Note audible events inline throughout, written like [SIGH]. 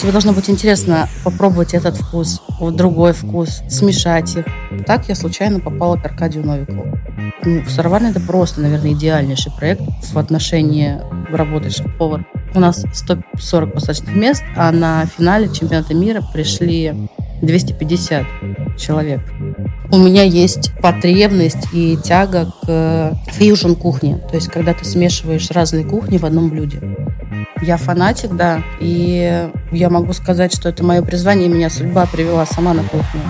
Тебе должно быть интересно попробовать этот вкус, вот другой вкус, смешать их. Так я случайно попала к Аркадию Новикову. Ну, Сыроварня – это просто, наверное, идеальнейший проект в отношении работы шеф-повар. У нас 140 посадочных мест, а на финале чемпионата мира пришли 250 человек. У меня есть потребность и тяга к фьюжн кухне, то есть когда ты смешиваешь разные кухни в одном блюде. Я фанатик, да, и я могу сказать, что это мое призвание, меня судьба привела сама на кухню.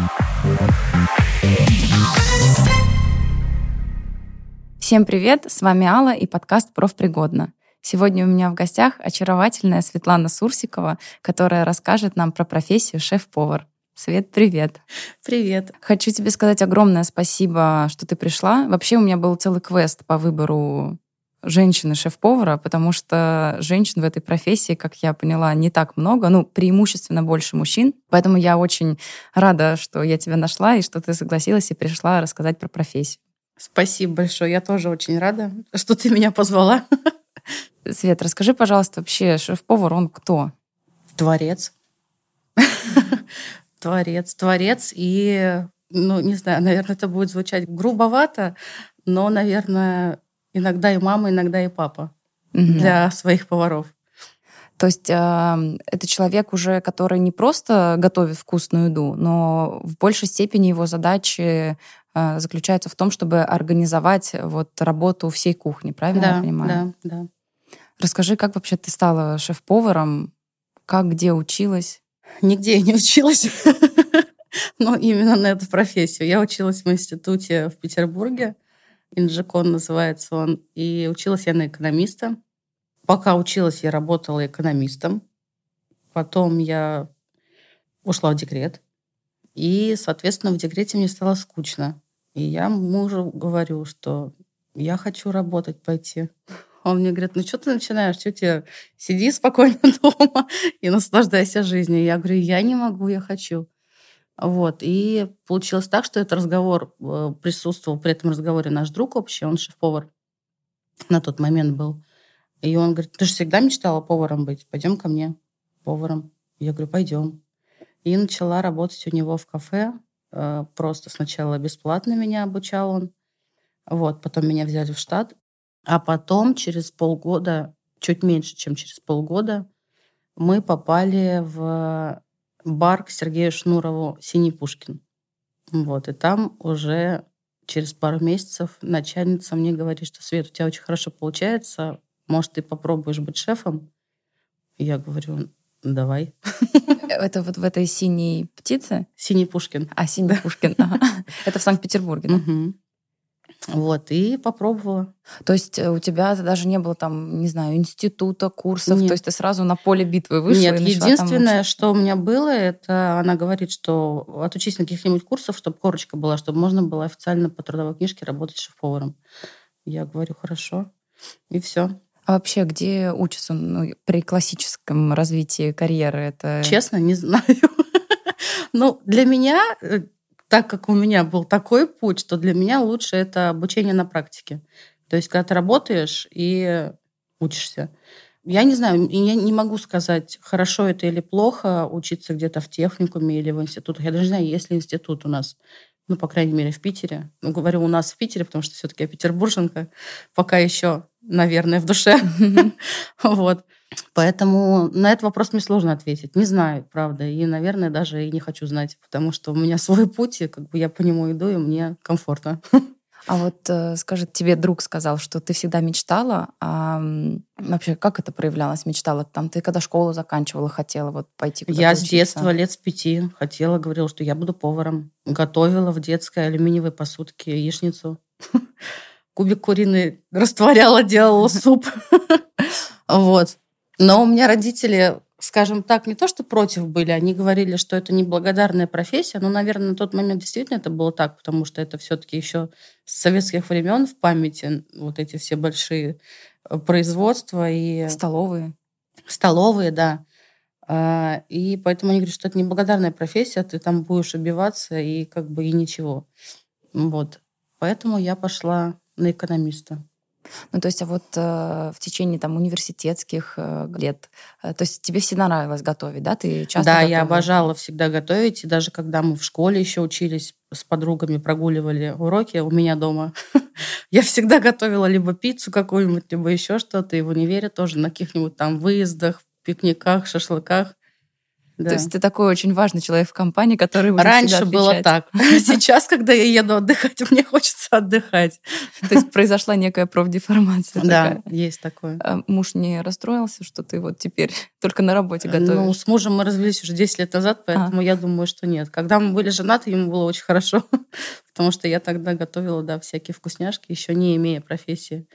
Всем привет, с вами Алла и подкаст «Профпригодно». Сегодня у меня в гостях очаровательная Светлана Сурсикова, которая расскажет нам про профессию шеф-повар. Свет, привет. Привет. Хочу тебе сказать огромное спасибо, что ты пришла. Вообще у меня был целый квест по выбору женщины-шеф-повара, потому что женщин в этой профессии, как я поняла, не так много, ну, преимущественно больше мужчин. Поэтому я очень рада, что я тебя нашла и что ты согласилась и пришла рассказать про профессию. Спасибо большое. Я тоже очень рада, что ты меня позвала. [LAUGHS] Свет, расскажи, пожалуйста, вообще шеф-повар, он кто? Творец. [LAUGHS] Творец. Творец и, ну, не знаю, наверное, это будет звучать грубовато, но, наверное, иногда и мама, иногда и папа угу. для своих поваров. То есть э, это человек уже, который не просто готовит вкусную еду, но в большей степени его задачи э, заключаются в том, чтобы организовать вот работу всей кухни, правильно да, я понимаю? Да, да. Расскажи, как вообще ты стала шеф-поваром, как, где училась? Нигде я не училась, [LAUGHS] но именно на эту профессию. Я училась в институте в Петербурге, Инжикон называется он, и училась я на экономиста. Пока училась, я работала экономистом. Потом я ушла в декрет. И, соответственно, в декрете мне стало скучно. И я мужу говорю, что я хочу работать пойти. Он мне говорит, ну что ты начинаешь, что тебе, сиди спокойно [LAUGHS] дома и наслаждайся жизнью. Я говорю, я не могу, я хочу. Вот. И получилось так, что этот разговор э, присутствовал при этом разговоре наш друг общий, он шеф-повар на тот момент был. И он говорит, ты же всегда мечтала поваром быть, пойдем ко мне поваром. Я говорю, пойдем. И начала работать у него в кафе. Э, просто сначала бесплатно меня обучал он. Вот, потом меня взяли в штат. А потом через полгода, чуть меньше, чем через полгода, мы попали в бар к Сергею Шнурову «Синий Пушкин». Вот, и там уже через пару месяцев начальница мне говорит, что Свет, у тебя очень хорошо получается, может, ты попробуешь быть шефом? Я говорю, давай. [LAUGHS] Это вот в этой синей птице? Синий Пушкин. А, Синий Пушкин. [LAUGHS] Это в Санкт-Петербурге, да? Вот, и попробовала. То есть э, у тебя даже не было там, не знаю, института, курсов, Нет. то есть ты сразу на поле битвы вышла Нет, единственное, что у меня было, это она говорит, что отучись на каких-нибудь курсов, чтобы корочка была, чтобы можно было официально по трудовой книжке работать шеф-поваром. Я говорю, хорошо. И все. А вообще, где учатся ну, при классическом развитии карьеры? Это... Честно, не знаю. [LAUGHS] Ну, для меня э, так как у меня был такой путь, что для меня лучше это обучение на практике. То есть, когда ты работаешь и учишься. Я не знаю, я не могу сказать, хорошо это или плохо учиться где-то в техникуме или в институтах. Я даже не знаю, есть ли институт у нас. Ну, по крайней мере, в Питере. Ну, говорю, у нас в Питере, потому что все-таки я петербурженка. Пока еще, наверное, в душе. [LAUGHS] Вот. Поэтому на этот вопрос мне сложно ответить. Не знаю, правда. И, наверное, даже и не хочу знать, потому что у меня [LAUGHS] свой путь, и как бы я по нему иду, и мне комфортно. [LAUGHS] А вот э, скажи, тебе друг сказал, что ты всегда мечтала, а вообще как это проявлялось? Мечтала там, ты когда школу заканчивала, хотела вот пойти куда-то Я учиться? с детства, лет с пяти, хотела, говорила, что я буду поваром. Готовила в детской алюминиевой посудке яичницу. [LAUGHS] Кубик куриный растворяла, делала суп. Вот. Но у меня родители, скажем так, не то что против были, они говорили, что это неблагодарная профессия, но, наверное, на тот момент действительно это было так, потому что это все-таки еще с советских времен в памяти вот эти все большие э, производства и... Столовые. Столовые, да. А, и поэтому они говорят, что это неблагодарная профессия, ты там будешь убиваться и как бы и ничего. Вот. Поэтому я пошла на экономиста. Ну, то есть, а вот э, в течение там университетских э, лет, э, то есть тебе всегда нравилось готовить, да? Ты часто Да, готовила? я обожала всегда готовить. И даже когда мы в школе еще учились, с подругами прогуливали уроки у меня дома, [LAUGHS] я всегда готовила либо пиццу какую-нибудь, либо еще что-то. И в универе тоже на каких-нибудь там выездах, пикниках, шашлыках. То Да. есть ты такой очень важный человек в компании, который будет Раньше было так. [LAUGHS] Сейчас, когда я еду отдыхать, [LAUGHS] мне хочется отдыхать. То есть произошла некая профдеформация [LAUGHS] Да, есть такое. А муж не расстроился, что ты вот теперь только на работе готовишь? Ну, с мужем мы развелись уже 10 лет назад, поэтому я думаю, что нет. Когда мы были женаты, ему было очень хорошо, потому что я тогда готовила, да, всякие вкусняшки, еще не имея профессии.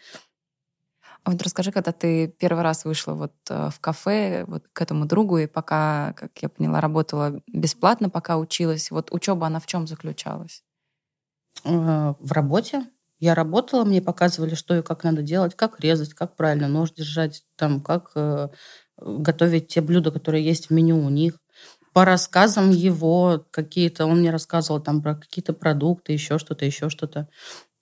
А вот расскажи, когда ты первый раз вышла вот э, в кафе вот к этому другу, и пока, как я поняла, работала бесплатно, пока училась, вот учеба, она в чем заключалась? Э, В работе я работала, мне показывали, что и как надо делать, как резать, как правильно нож держать, там, как э, готовить те блюда, которые есть в меню у них. По рассказам его какие-то, он мне рассказывал там про какие-то продукты, еще что-то, еще что-то.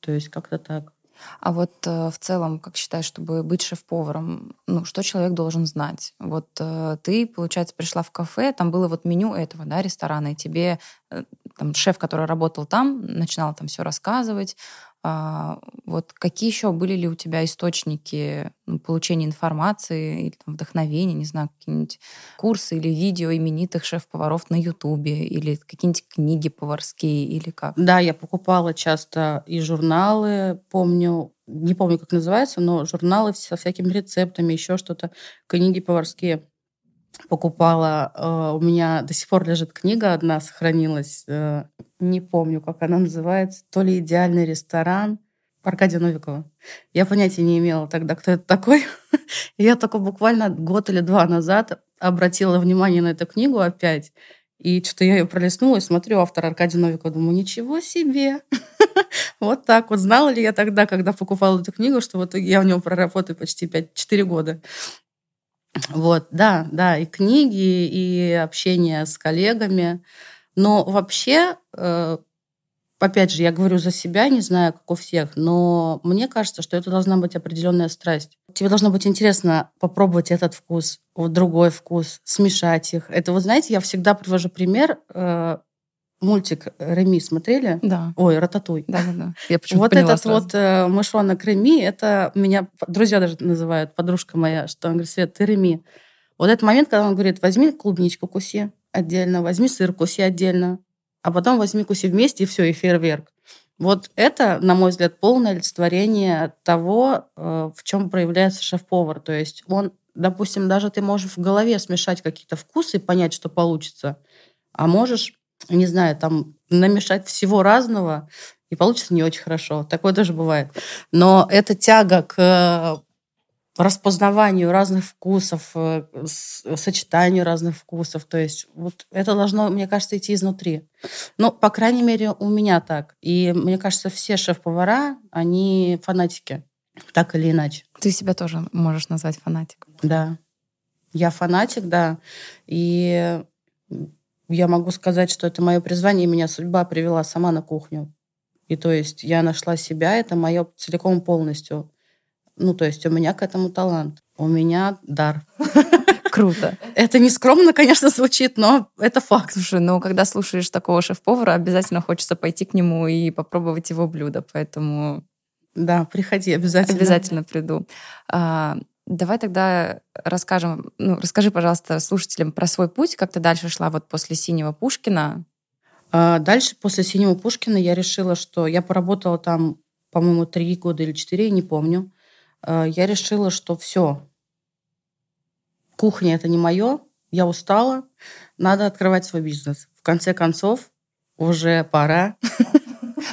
То есть как-то так. А вот э, в целом, как считаешь, чтобы быть шеф-поваром, ну, что человек должен знать? Вот э, ты, получается, пришла в кафе, там было вот меню этого, да, ресторана, и тебе э, там шеф, который работал там, начинал там все рассказывать. А, вот какие еще были ли у тебя источники ну, получения информации или там, вдохновения, не знаю, какие-нибудь курсы или видео именитых шеф-поваров на Ютубе или какие-нибудь книги поварские или как? Да, я покупала часто и журналы, помню, не помню, как называется, но журналы со всякими рецептами, еще что-то, книги поварские покупала. Э, У меня до сих пор лежит книга одна, сохранилась. э, Не помню, как она называется. То ли «Идеальный ресторан». Аркадия Новикова. Я понятия не имела тогда, кто это такой. [LAUGHS] Я только буквально год или два назад обратила внимание на эту книгу опять. И что-то я ее пролистнула и смотрю, автор Аркадий Новиков, думаю, ничего себе. [LAUGHS] Вот так вот. Знала ли я тогда, когда покупала эту книгу, что вот я в нем проработаю почти 5-4 года. Вот, да, да, и книги, и общение с коллегами. Но вообще, э, опять же, я говорю за себя, не знаю, как у всех, но мне кажется, что это должна быть определенная страсть. Тебе должно быть интересно попробовать этот вкус, вот другой вкус, смешать их. Это, вы знаете, я всегда привожу пример. Мультик Реми смотрели? Да. Ой, Рататуй. Да-да-да. Я почему-то Вот поняла этот сразу. вот э, мышонок Реми, это меня друзья даже называют, подружка моя, что он говорит, Свет, ты Реми. Вот этот момент, когда он говорит, возьми клубничку куси отдельно, возьми сыр куси отдельно, а потом возьми куси вместе, и все, и фейерверк. Вот это, на мой взгляд, полное олицетворение того, э, в чем проявляется шеф-повар. То есть он, допустим, даже ты можешь в голове смешать какие-то вкусы и понять, что получится, а можешь, не знаю, там намешать всего разного, и получится не очень хорошо. Такое тоже бывает. Но эта тяга к э, распознаванию разных вкусов, э, сочетанию разных вкусов. То есть вот это должно, мне кажется, идти изнутри. Ну, по крайней мере, у меня так. И мне кажется, все шеф-повара, они фанатики, так или иначе. Ты себя тоже можешь назвать фанатиком. Да. Я фанатик, да. И я могу сказать, что это мое призвание, и меня судьба привела сама на кухню. И то есть я нашла себя, это мое целиком полностью. Ну, то есть у меня к этому талант. У меня дар. [LAUGHS] Круто. Это не скромно, конечно, звучит, но это факт. Слушай, ну когда слушаешь такого шеф-повара, обязательно хочется пойти к нему и попробовать его блюдо, поэтому Да, приходи обязательно. обязательно приду. Давай тогда расскажем, ну, расскажи, пожалуйста, слушателям про свой путь, как ты дальше шла вот после «Синего Пушкина». А Дальше, после «Синего Пушкина», я решила, что я поработала там, по-моему, три года или четыре, не помню. А, Я решила, что все, кухня – это не мое, я устала, надо открывать свой бизнес. В конце концов, уже пора. [LAUGHS]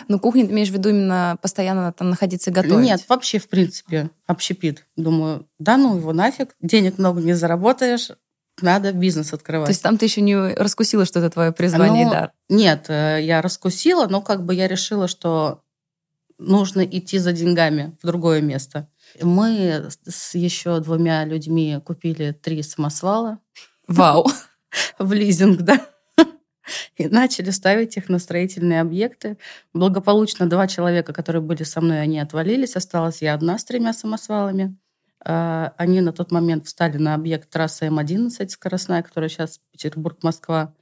Ну, кухня, ты имеешь в виду именно постоянно там находиться и готовить? Нет, вообще, в принципе, общепит. Думаю, да ну его нафиг, денег много не заработаешь, надо бизнес открывать. То есть там ты еще не раскусила, что это твое призвание Ну, и дар? Нет, э, я раскусила, но как бы я решила, что нужно идти за деньгами в другое место. Мы с еще двумя людьми купили три самосвала Вау! [LAUGHS] в лизинг, да. [LAUGHS] и начали ставить их на строительные объекты. Благополучно два человека, которые были со мной, они отвалились. Осталась я одна с тремя самосвалами. А, они на тот момент встали на объект трассы М11 скоростная, которая сейчас Петербург-Москва.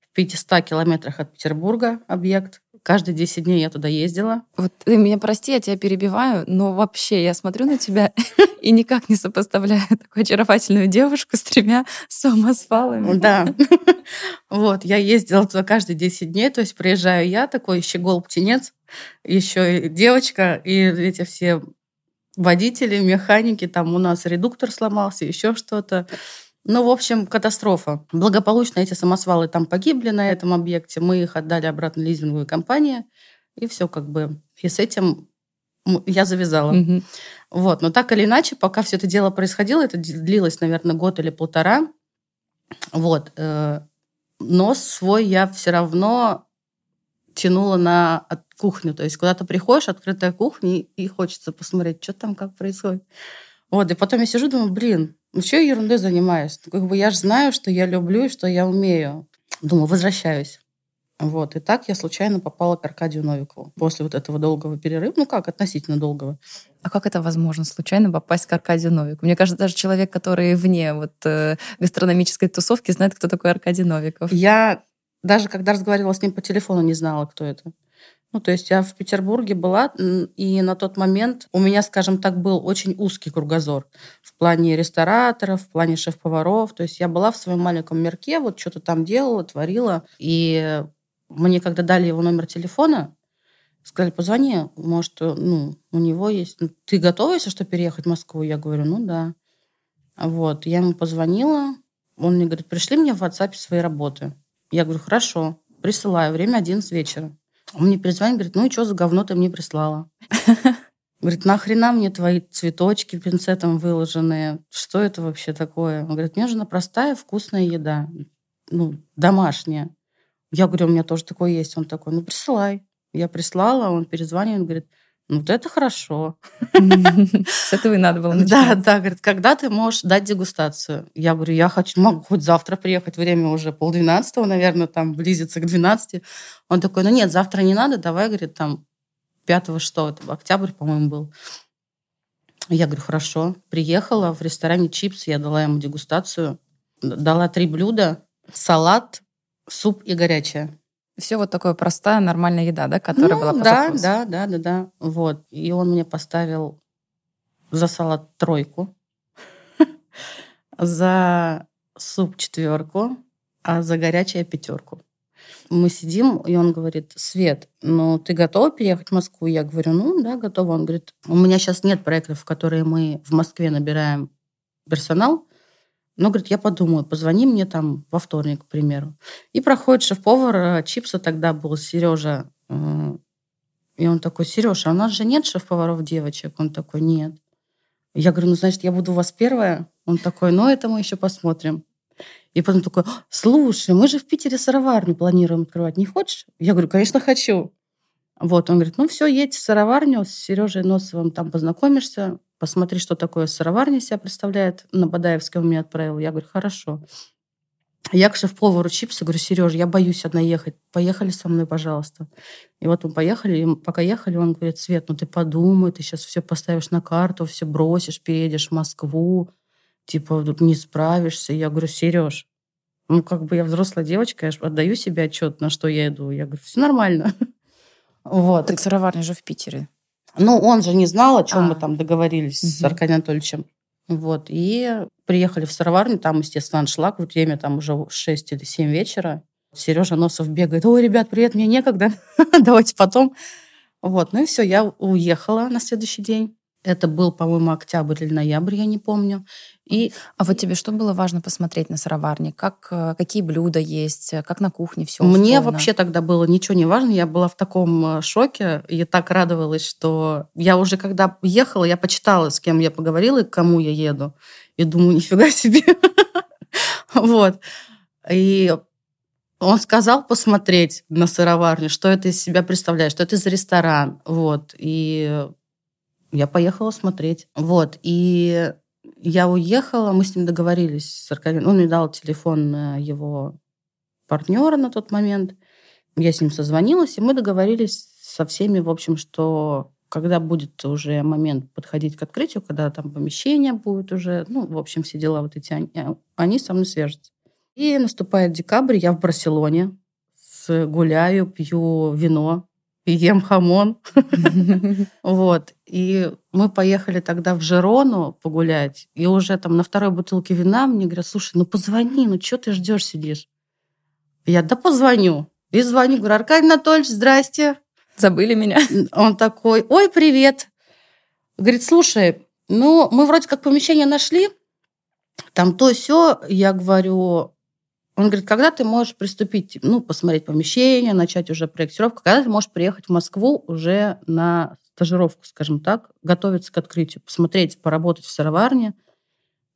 В 500 километрах от Петербурга объект. Каждые 10 дней я туда ездила. Вот ты меня прости, я тебя перебиваю, но вообще я смотрю на тебя [LAUGHS] и никак не сопоставляю такую очаровательную девушку с тремя самосвалами. Да. [LAUGHS] Вот, я ездила туда каждые 10 дней, то есть приезжаю я, такой щегол-птенец, еще девочка, и эти все водители, механики, там у нас редуктор сломался, еще что-то. Ну, в общем, катастрофа. Благополучно эти самосвалы там погибли на этом объекте. Мы их отдали обратно лизинговой компании. И все как бы. И с этим я завязала. Угу. Вот. Но так или иначе, пока все это дело происходило, это длилось, наверное, год или полтора. Вот. Э, но свой я все равно тянула на кухню. То есть куда-то приходишь, открытая кухня, и хочется посмотреть, что там, как происходит. Вот, и потом я сижу, думаю, блин, ну что я ерундой занимаюсь? Ну, как бы я же знаю, что я люблю и что я умею. Думаю, возвращаюсь. Вот, и так я случайно попала к Аркадию Новикову после вот этого долгого перерыва. Ну как, относительно долгого. А как это возможно, случайно попасть к Аркадию Новикову? Мне кажется, даже человек, который вне вот э, гастрономической тусовки, знает, кто такой Аркадий Новиков. Я даже когда разговаривала с ним по телефону, не знала, кто это. Ну, то есть я в Петербурге была, и на тот момент у меня, скажем так, был очень узкий кругозор в плане рестораторов, в плане шеф-поваров. То есть я была в своем маленьком мирке, вот что-то там делала, творила. И мне, когда дали его номер телефона, сказали, позвони, может, ну, у него есть... Ну, ты готова, если что, переехать в Москву? Я говорю, ну да. Вот, я ему позвонила, он мне говорит, пришли мне в WhatsApp свои работы. Я говорю, хорошо, присылаю, время 11 вечера. Он мне перезвонит, говорит, ну и что за говно ты мне прислала? [LAUGHS] Говорит, нахрена мне твои цветочки пинцетом выложенные? Что это вообще такое? Он говорит, мне нужна простая вкусная еда. Ну, домашняя. Я говорю, у меня тоже такое есть. Он такой, ну, присылай. Я прислала, он перезванивает, говорит, вот это хорошо. [LAUGHS] С этого и надо было начать. Да, да, говорит, когда ты можешь дать дегустацию? Я говорю, я хочу, могу хоть завтра приехать, время уже полдвенадцатого, наверное, там близится к двенадцати. Он такой, ну нет, завтра не надо, давай, говорит, там пятого что, это октябрь, по-моему, был. Я говорю, хорошо. Приехала в ресторане «Чипс», я дала ему дегустацию, дала три блюда, салат, суп и горячее. Все вот такое простая, нормальная еда, да, которая ну, была по да, запросу. Да, да, да, да. Вот. И он мне поставил за салат тройку, [LAUGHS] за суп четверку, а за горячее пятерку. Мы сидим, и он говорит, Свет, ну ты готова переехать в Москву? Я говорю, ну да, готова. Он говорит, у меня сейчас нет проектов, в которые мы в Москве набираем персонал, но, говорит, я подумаю, позвони мне там во вторник, к примеру. И проходит шеф-повар, э, чипса тогда был, Сережа. Э, и он такой, Сережа, а у нас же нет шеф-поваров девочек? Он такой, нет. Я говорю, ну, значит, я буду у вас первая? Он такой, ну, это мы еще посмотрим. И потом такой, слушай, мы же в Питере сыроварню планируем открывать. Не хочешь? Я говорю, конечно, хочу. Вот, он говорит, ну все, едь в сыроварню, с Сережей Носовым там познакомишься, посмотри, что такое сыроварня себя представляет. На Бадаевском мне отправил. Я говорю, хорошо. Я к шеф-повару чипсы говорю, Сереж, я боюсь одна ехать. Поехали со мной, пожалуйста. И вот мы поехали, и пока ехали, он говорит, Свет, ну ты подумай, ты сейчас все поставишь на карту, все бросишь, переедешь в Москву, типа не справишься. Я говорю, Сереж, ну как бы я взрослая девочка, я отдаю себе отчет, на что я иду. Я говорю, все нормально. [LAUGHS] Вот. Так сыроварня же в Питере. Ну, он же не знал, о чем а. мы там договорились угу. с Аркадием Анатольевичем. Вот. И приехали в сыроварню, там, естественно, аншлаг, время там уже 6 или 7 вечера. Сережа Носов бегает, ой, ребят, привет, мне некогда, [LAUGHS] давайте потом. Вот, ну и все, я уехала на следующий день. Это был, по-моему, октябрь или ноябрь, я не помню. И... А вот тебе что было важно посмотреть на сыроварне? Как, э, какие блюда есть? Как на кухне все Мне вообще тогда было ничего не важно. Я была в таком э, шоке и так радовалась, что я уже когда ехала, я почитала, с кем я поговорила и к кому я еду. И думаю, [LAUGHS] нифига себе. Вот. И он сказал посмотреть на сыроварню, что это из себя представляет, что это за ресторан. Вот. И я поехала смотреть. Вот. И я уехала, мы с ним договорились с Аркадием. Он мне дал телефон его партнера на тот момент. Я с ним созвонилась, и мы договорились со всеми, в общем, что когда будет уже момент подходить к открытию, когда там помещение будет уже, ну, в общем, все дела вот эти, они, они со мной свяжутся. И наступает декабрь, я в Барселоне, гуляю, пью вино, ем хамон. [LAUGHS] Вот. И мы поехали тогда в Жерону погулять, и уже там на второй бутылке вина мне говорят, слушай, ну позвони, ну что ты ждешь, сидишь? Я, да позвоню. И звоню, говорю, Аркадий Анатольевич, здрасте. Забыли меня. Он такой, ой, привет. Говорит, слушай, ну, мы вроде как помещение нашли, там то все, я говорю, он говорит, когда ты можешь приступить, ну, посмотреть помещение, начать уже проектировку, когда ты можешь приехать в Москву уже на стажировку, скажем так, готовиться к открытию, посмотреть, поработать в сыроварне.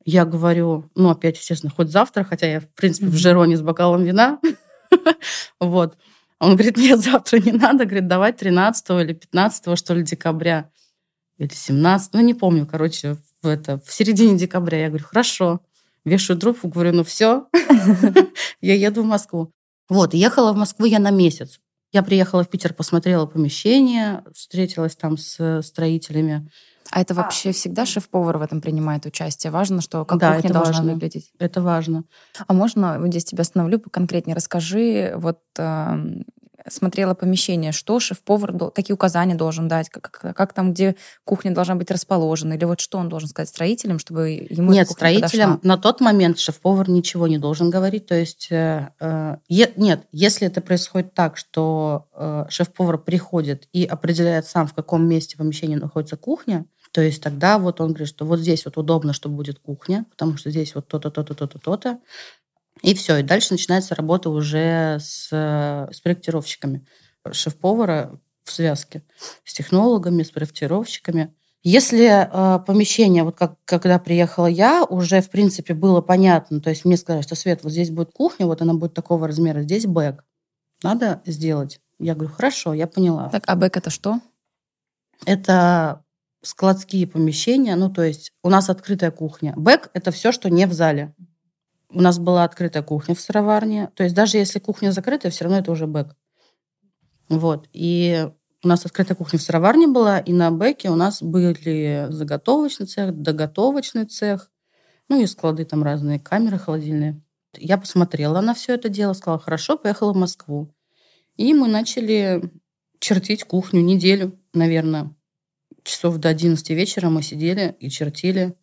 Я говорю, ну, опять, естественно, хоть завтра, хотя я, в принципе, в Жероне с бокалом вина. [LAUGHS] Вот. Он говорит, нет, завтра не надо. Говорит, давай 13 или 15, что ли, декабря. Или 17, ну, не помню, короче, в, это, в середине декабря. Я говорю, хорошо. Вешаю трубку, говорю, ну все, [LAUGHS] я еду в Москву. Вот, ехала в Москву я на месяц. Я приехала в Питер, посмотрела помещение, встретилась там с строителями. А это вообще а. всегда шеф-повар в этом принимает участие? Важно, что как да, кухня должна важно. выглядеть? Это важно. А можно, вот здесь тебя остановлю, конкретнее расскажи, вот э, смотрела помещение, что шеф-повар какие указания должен дать, как, как, как там, где кухня должна быть расположена, или вот что он должен сказать строителям, чтобы ему Нет, строителям подошла? на тот момент шеф-повар ничего не должен говорить. То есть, э, э, нет, если это происходит так, что э, шеф-повар приходит и определяет сам, в каком месте помещения находится кухня, то есть тогда вот он говорит, что вот здесь вот удобно, что будет кухня, потому что здесь вот то-то, то-то, то-то, то-то. И все, и дальше начинается работа уже с, с проектировщиками. Шеф-повара в связке с технологами, с проектировщиками. Если э, помещение, вот как когда приехала я, уже в принципе было понятно, то есть мне сказали, что Свет, вот здесь будет кухня, вот она будет такого размера, здесь back. Надо сделать. Я говорю, хорошо, я поняла. Так, а back это что? Это складские помещения, ну то есть у нас открытая кухня. Back это все, что не в зале. У нас была открытая кухня в сыроварне. То есть даже если кухня закрытая, все равно это уже бэк. Вот. И у нас открытая кухня в сыроварне была, и на бэке у нас были заготовочный цех, доготовочный цех, ну и склады там разные, камеры холодильные. Я посмотрела на все это дело, сказала, хорошо, поехала в Москву. И мы начали чертить кухню неделю, наверное. Часов до 11 вечера мы сидели и чертили,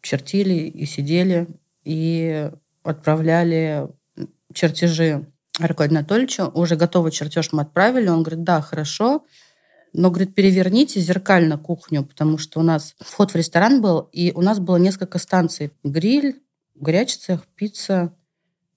чертили и сидели. И отправляли чертежи Аркадию Анатольевичу. Уже готовый чертеж мы отправили. Он говорит, да, хорошо. Но, говорит, переверните зеркально кухню, потому что у нас вход в ресторан был, и у нас было несколько станций. Гриль, горячий цех, пицца,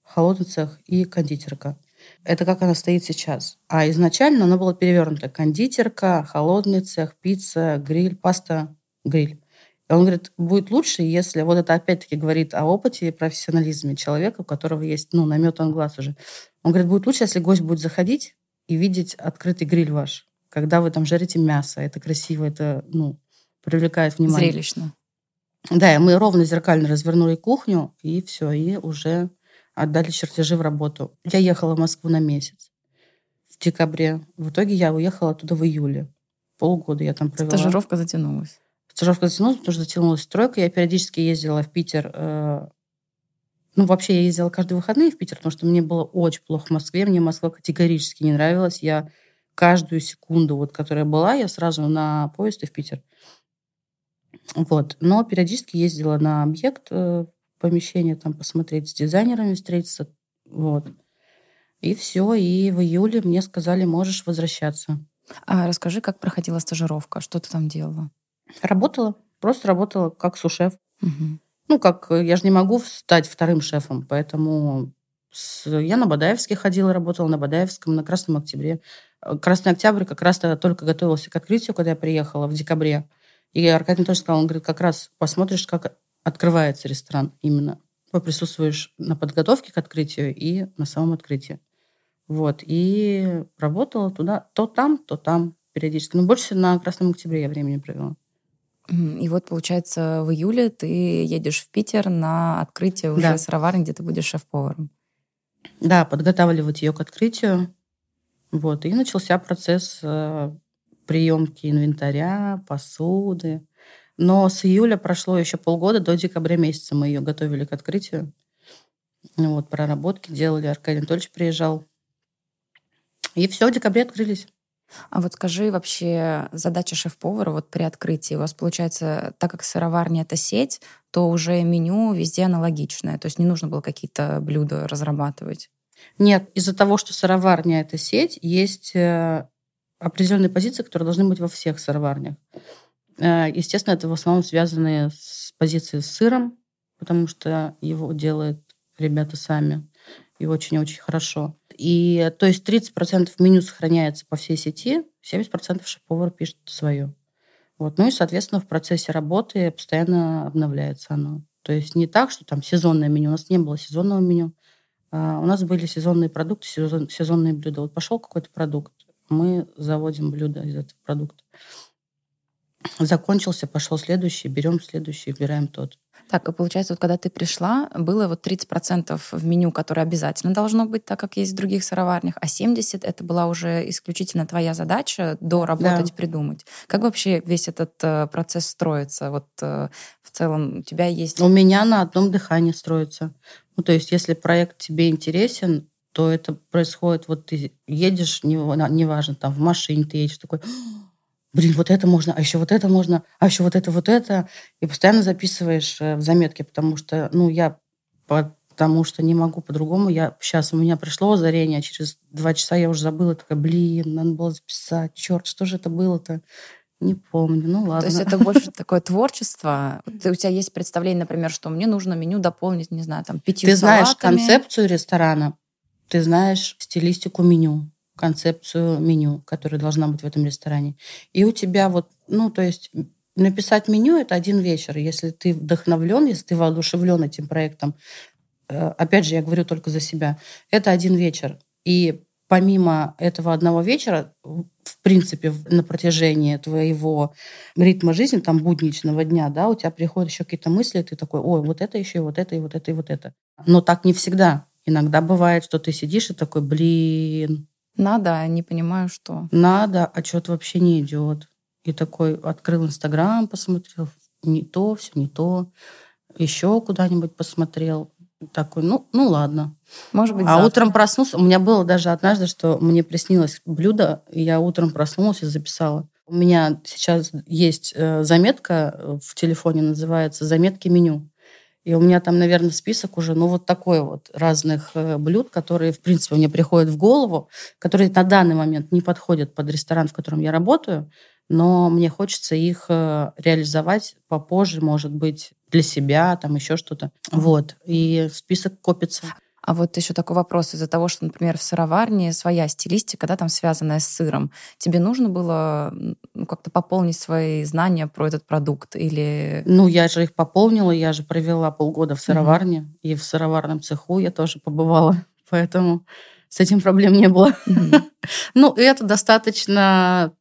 холодный цех и кондитерка. Это как она стоит сейчас. А изначально она была перевернута. Кондитерка, холодный цех, пицца, гриль, паста, гриль. Он говорит, будет лучше, если вот это опять-таки говорит о опыте и профессионализме человека, у которого есть, ну, наметан глаз уже. Он говорит, будет лучше, если гость будет заходить и видеть открытый гриль ваш, когда вы там жарите мясо. Это красиво, это, ну, привлекает внимание. Зрелищно. Да, и мы ровно зеркально развернули кухню, и все, и уже отдали чертежи в работу. Я ехала в Москву на месяц в декабре. В итоге я уехала оттуда в июле. Полгода я там провела. Стажировка затянулась. Стажировка затянулась, потому что затянулась стройка. Я периодически ездила в Питер. Э, ну, вообще, я ездила каждые выходные в Питер, потому что мне было очень плохо в Москве. Мне Москва категорически не нравилась. Я каждую секунду, вот, которая была, я сразу на поезд и в Питер. Вот. Но периодически ездила на объект, э, помещение там посмотреть, с дизайнерами встретиться. Вот. И все. И в июле мне сказали, можешь возвращаться. А расскажи, как проходила стажировка, что ты там делала? Работала. Просто работала как сушеф. Угу. Ну, как я же не могу стать вторым шефом, поэтому с... я на Бадаевске ходила, работала на Бадаевском, на Красном Октябре. Э, Красный Октябрь как раз тогда только готовился к открытию, когда я приехала в декабре. И Аркадий тоже сказал, он говорит, как раз посмотришь, как открывается ресторан именно. Присутствуешь на подготовке к открытию и на самом открытии. Вот. И работала туда, то там, то там периодически. Но больше на Красном Октябре я времени провела. И вот, получается, в июле ты едешь в Питер на открытие уже да. сыроварни, где ты будешь шеф-поваром. Да, подготавливать ее к открытию. Вот, и начался процесс э, приемки инвентаря, посуды. Но с июля прошло еще полгода, до декабря месяца мы ее готовили к открытию. Вот, проработки делали, Аркадий Анатольевич приезжал. И все, в декабре открылись. А вот скажи вообще, задача шеф-повара вот при открытии у вас получается, так как сыроварня — это сеть, то уже меню везде аналогичное, то есть не нужно было какие-то блюда разрабатывать? Нет, из-за того, что сыроварня — это сеть, есть э, определенные позиции, которые должны быть во всех сыроварнях. Э, естественно, это в основном связано с позицией с сыром, потому что его делают ребята сами и очень-очень хорошо. И то есть 30% меню сохраняется по всей сети, 70% шеф-повар пишет свое. Вот. Ну и, соответственно, в процессе работы постоянно обновляется оно. То есть не так, что там сезонное меню. У нас не было сезонного меню. А у нас были сезонные продукты, сезон, сезонные блюда. Вот пошел какой-то продукт, мы заводим блюдо из этого продукта. Закончился, пошел следующий, берем следующий, выбираем тот. Так, и получается, вот когда ты пришла, было вот 30% в меню, которое обязательно должно быть, так как есть в других сыроварнях, а 70% это была уже исключительно твоя задача доработать, да. придумать. Как вообще весь этот э, процесс строится? Вот э, в целом у тебя есть... У меня на одном дыхании строится. Ну, то есть, если проект тебе интересен, то это происходит, вот ты едешь, неважно, там в машине ты едешь, такой, блин, вот это можно, а еще вот это можно, а еще вот это, вот это. И постоянно записываешь э, в заметке, потому что, ну, я потому что не могу по-другому. Я сейчас у меня пришло озарение, а через два часа я уже забыла, такая, блин, надо было записать, черт, что же это было-то? Не помню, ну ладно. То есть это больше [LAUGHS] такое творчество. Ты, у тебя есть представление, например, что мне нужно меню дополнить, не знаю, там пятью Ты салатами. знаешь концепцию ресторана, ты знаешь стилистику меню концепцию меню, которая должна быть в этом ресторане. И у тебя вот, ну, то есть написать меню – это один вечер. Если ты вдохновлен, если ты воодушевлен этим проектом, э, опять же, я говорю только за себя, это один вечер. И помимо этого одного вечера, в принципе, на протяжении твоего ритма жизни, там, будничного дня, да, у тебя приходят еще какие-то мысли, ты такой, ой, вот это еще, и вот это, и вот это, и вот это. Но так не всегда. Иногда бывает, что ты сидишь и такой, блин, надо, а не понимаю, что. Надо, а что-то вообще не идет. И такой открыл Инстаграм, посмотрел, не то, все не то. Еще куда-нибудь посмотрел. Такой, ну, ну ладно. Может быть, А завтра. утром проснулся. У меня было даже однажды, что мне приснилось блюдо, и я утром проснулась и записала. У меня сейчас есть э, заметка в телефоне, называется «Заметки меню». И у меня там, наверное, список уже, ну, вот такой вот разных э, блюд, которые, в принципе, мне приходят в голову, которые на данный момент не подходят под ресторан, в котором я работаю, но мне хочется их э, реализовать попозже, может быть, для себя, там еще что-то. Вот. И список копится. А вот еще такой вопрос из-за того, что, например, в сыроварне своя стилистика, да, там связанная с сыром. Тебе нужно было ну, как-то пополнить свои знания про этот продукт или... Ну, я же их пополнила, я же провела полгода в сыроварне, mm-hmm. и в сыроварном цеху я тоже побывала, [LAUGHS] поэтому с этим проблем не было. Mm-hmm. [LAUGHS] ну, это достаточно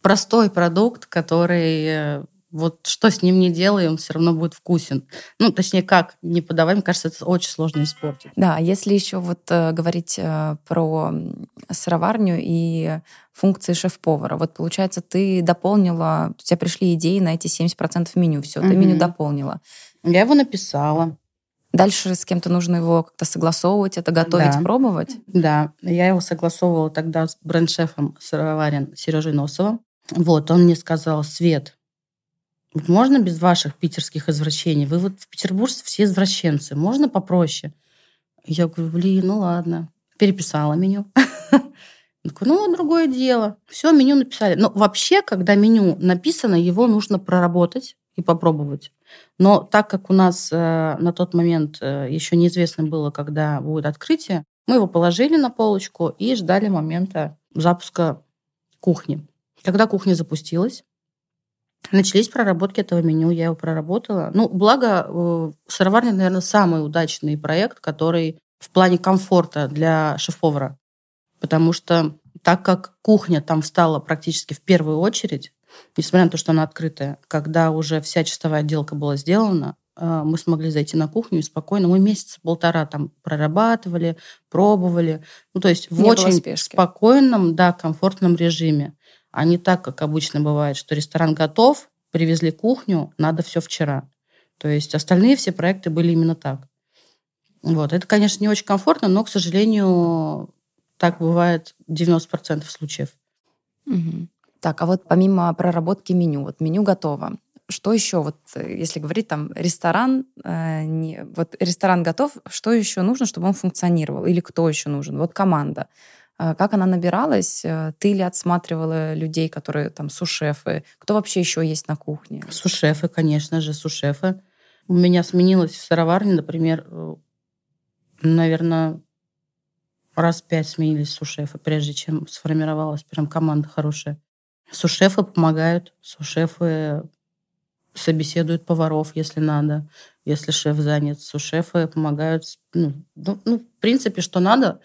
простой продукт, который э, вот что с ним не делаем, все равно будет вкусен. Ну, точнее, как не подавай, мне кажется, это очень сложно испортить. Да, если еще вот э, говорить э, про сыроварню и функции шеф-повара. Вот получается, ты дополнила, у тебя пришли идеи на эти 70% меню, все, ты меню дополнила. Я его написала. Дальше с кем-то нужно его как-то согласовывать, это готовить, да. пробовать? Да, я его согласовывала тогда с бренд-шефом сыроварен Сережей Носовым. Вот, он мне сказал, Свет, можно без ваших питерских извращений? Вы вот в петербуржце все извращенцы. Можно попроще? Я говорю, блин, ну ладно. Переписала меню. [LAUGHS] Ну, другое дело. Все, меню написали. Но вообще, когда меню написано, его нужно проработать и попробовать. Но так как у нас э, на тот момент э, еще неизвестно было, когда будет открытие, мы его положили на полочку и ждали момента запуска кухни. Когда кухня запустилась, Начались проработки этого меню, я его проработала. Ну, благо, э, сыроварня, наверное, самый удачный проект, который в плане комфорта для шеф-повара. Потому что так как кухня там встала практически в первую очередь, несмотря на то, что она открытая, когда уже вся чистовая отделка была сделана, э, мы смогли зайти на кухню и спокойно. Мы месяц-полтора там прорабатывали, пробовали. Ну, то есть в Не очень спокойном, да, комфортном режиме. А не так, как обычно бывает, что ресторан готов, привезли кухню, надо все вчера. То есть остальные все проекты были именно так. Вот. Это, конечно, не очень комфортно, но, к сожалению, так бывает 90% случаев. Мгм. Так, а вот помимо проработки меню, вот меню готово. Что еще, вот э, если говорить там ресторан, э, не- вот ресторан готов, что еще нужно, чтобы он функционировал? Или кто еще нужен? Вот команда. Э, Как она набиралась? Э, Ты ли отсматривала людей, которые там сушефы? Кто вообще еще есть на кухне? Сушефы, конечно же, сушефы. У меня сменилось в сыроварне, например, наверное, раз пять сменились сушефы, прежде чем сформировалась прям команда хорошая. Сушефы помогают, сушефы собеседуют поваров, если надо, если шеф занят. Сушефы помогают, ну, ну, ну, в принципе, что надо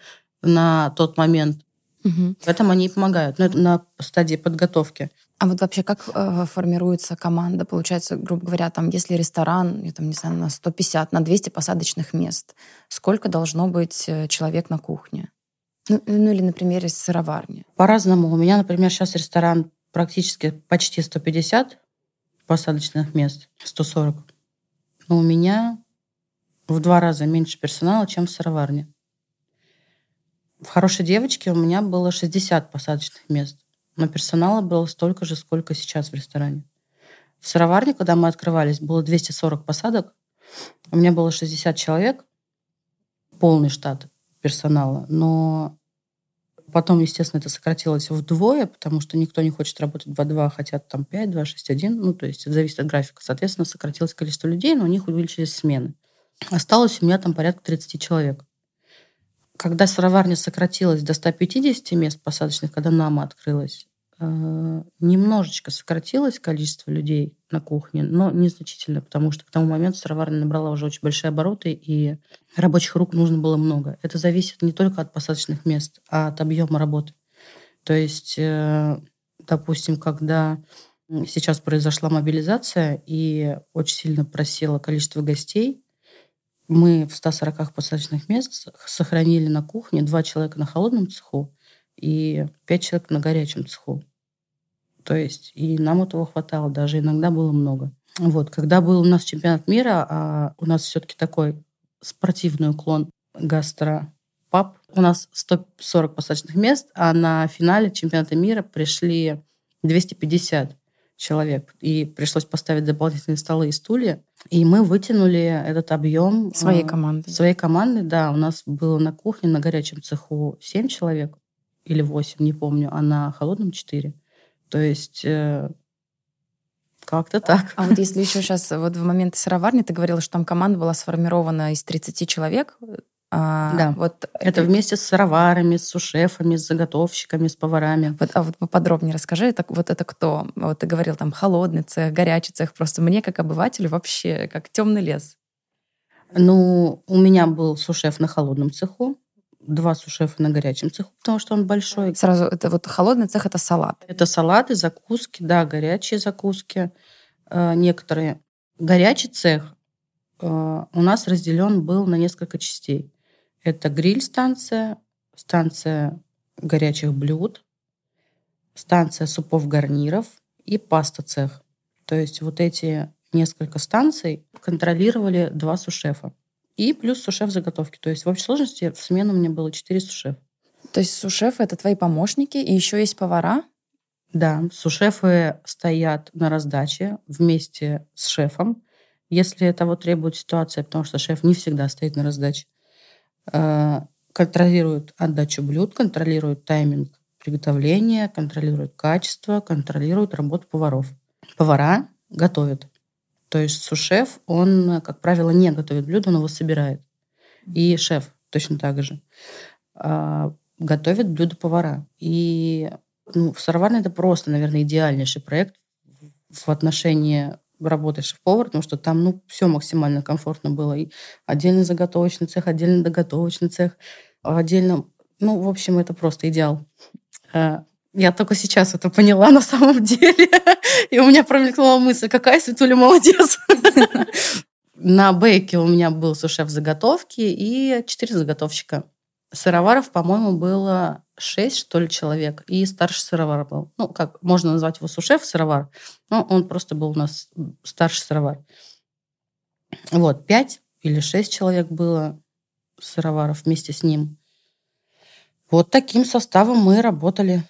на тот момент, Мгм. в этом они и помогают. Но это на стадии подготовки. А вот вообще как э, формируется команда? Получается, грубо говоря, там, если ресторан, я там, не знаю, на 150, на 200 посадочных мест, сколько должно быть э, человек на кухне? Ну, ну или, например, из сыроварни. По-разному. У меня, например, сейчас ресторан практически почти 150 посадочных мест, 140. Но у меня в два раза меньше персонала, чем в сыроварне. В «Хорошей девочке» у меня было 60 посадочных мест, но персонала было столько же, сколько сейчас в ресторане. В сыроварне, когда мы открывались, было 240 посадок. У меня было 60 человек, полный штат персонала, но потом, естественно, это сократилось вдвое, потому что никто не хочет работать 2-2, хотят там 5, 2, 6, 1. Ну, то есть это зависит от графика. Соответственно, сократилось количество людей, но у них увеличились смены. Осталось у меня там порядка 30 человек. Когда сыроварня сократилась до 150 мест посадочных, когда НАМА открылась, э, немножечко сократилось количество людей на кухне, но незначительно, потому что к тому моменту сыроварня набрала уже очень большие обороты, и рабочих рук нужно было много. Это зависит не только от посадочных мест, а от объема работы. То есть, э, допустим, когда сейчас произошла мобилизация и очень сильно просело количество гостей, мы в 140 посадочных мест сохранили на кухне два человека на холодном цеху и пять человек на горячем цеху. То есть и нам этого хватало, даже иногда было много. Вот, когда был у нас чемпионат мира, а у нас все-таки такой спортивный уклон гастропаб, у нас 140 посадочных мест, а на финале чемпионата мира пришли 250 человек. И пришлось поставить дополнительные столы и стулья. И мы вытянули этот объем Своей э, команды. Своей команды, да. У нас было на кухне, на горячем цеху 7 человек или 8, не помню, а на холодном 4. То есть э, как-то так. [LAUGHS] А вот если еще сейчас, вот в момент сыроварни ты говорила, что там команда была сформирована из 30 человек. А, Да. Вот Это вместе с сыроварами, с сушефами, с заготовщиками, с поварами. Вот, а вот поподробнее расскажи, это, вот это кто? Вот ты говорил там холодный цех, горячий цех. Просто мне, как обывателю, вообще как темный лес. Ну, у меня был сушеф на холодном цеху, два сушефа на горячем цеху, потому что он большой. Сразу, это вот холодный цех — это салат. Это салаты, закуски, да, горячие закуски. Э, некоторые. Горячий цех э, у нас разделен был на несколько частей. Это гриль-станция, станция горячих блюд, станция супов-гарниров и паста-цех. То есть вот эти несколько станций контролировали два сушефа. И плюс сушеф заготовки. То есть в общей сложности в смену у меня было четыре сушефа. То есть сушефы — это твои помощники, и еще есть повара. Да, сушефы стоят на раздаче вместе с шефом, если того требует ситуация, потому что шеф не всегда стоит на раздаче. Э, Контролирует отдачу блюд, контролирует тайминг приготовления, контролирует качество, контролирует работу поваров. Повара готовят. То есть сушеф, он, как правило, не готовит блюдо, он его собирает. И шеф точно так же. А, Готовят блюдо повара. И ну, в сыроварне это просто, наверное, идеальнейший проект в отношении работы шеф-повара, потому что там ну, все максимально комфортно было. И отдельный заготовочный цех, отдельный доготовочный цех, отдельно... Ну, в общем, это просто идеал. А, Я только сейчас это поняла [LAUGHS] на самом деле. И у меня промелькнула мысль, какая Светуля молодец. [LAUGHS] На бейке у меня был сушеф заготовки и четыре заготовщика. Сыроваров, по-моему, было шесть, что ли, человек. И старший сыровар был. Ну, как можно назвать его сушеф, сыровар. Но он просто был у нас старший сыровар. Вот, пять или шесть человек было сыроваров вместе с ним. Вот таким составом мы работали.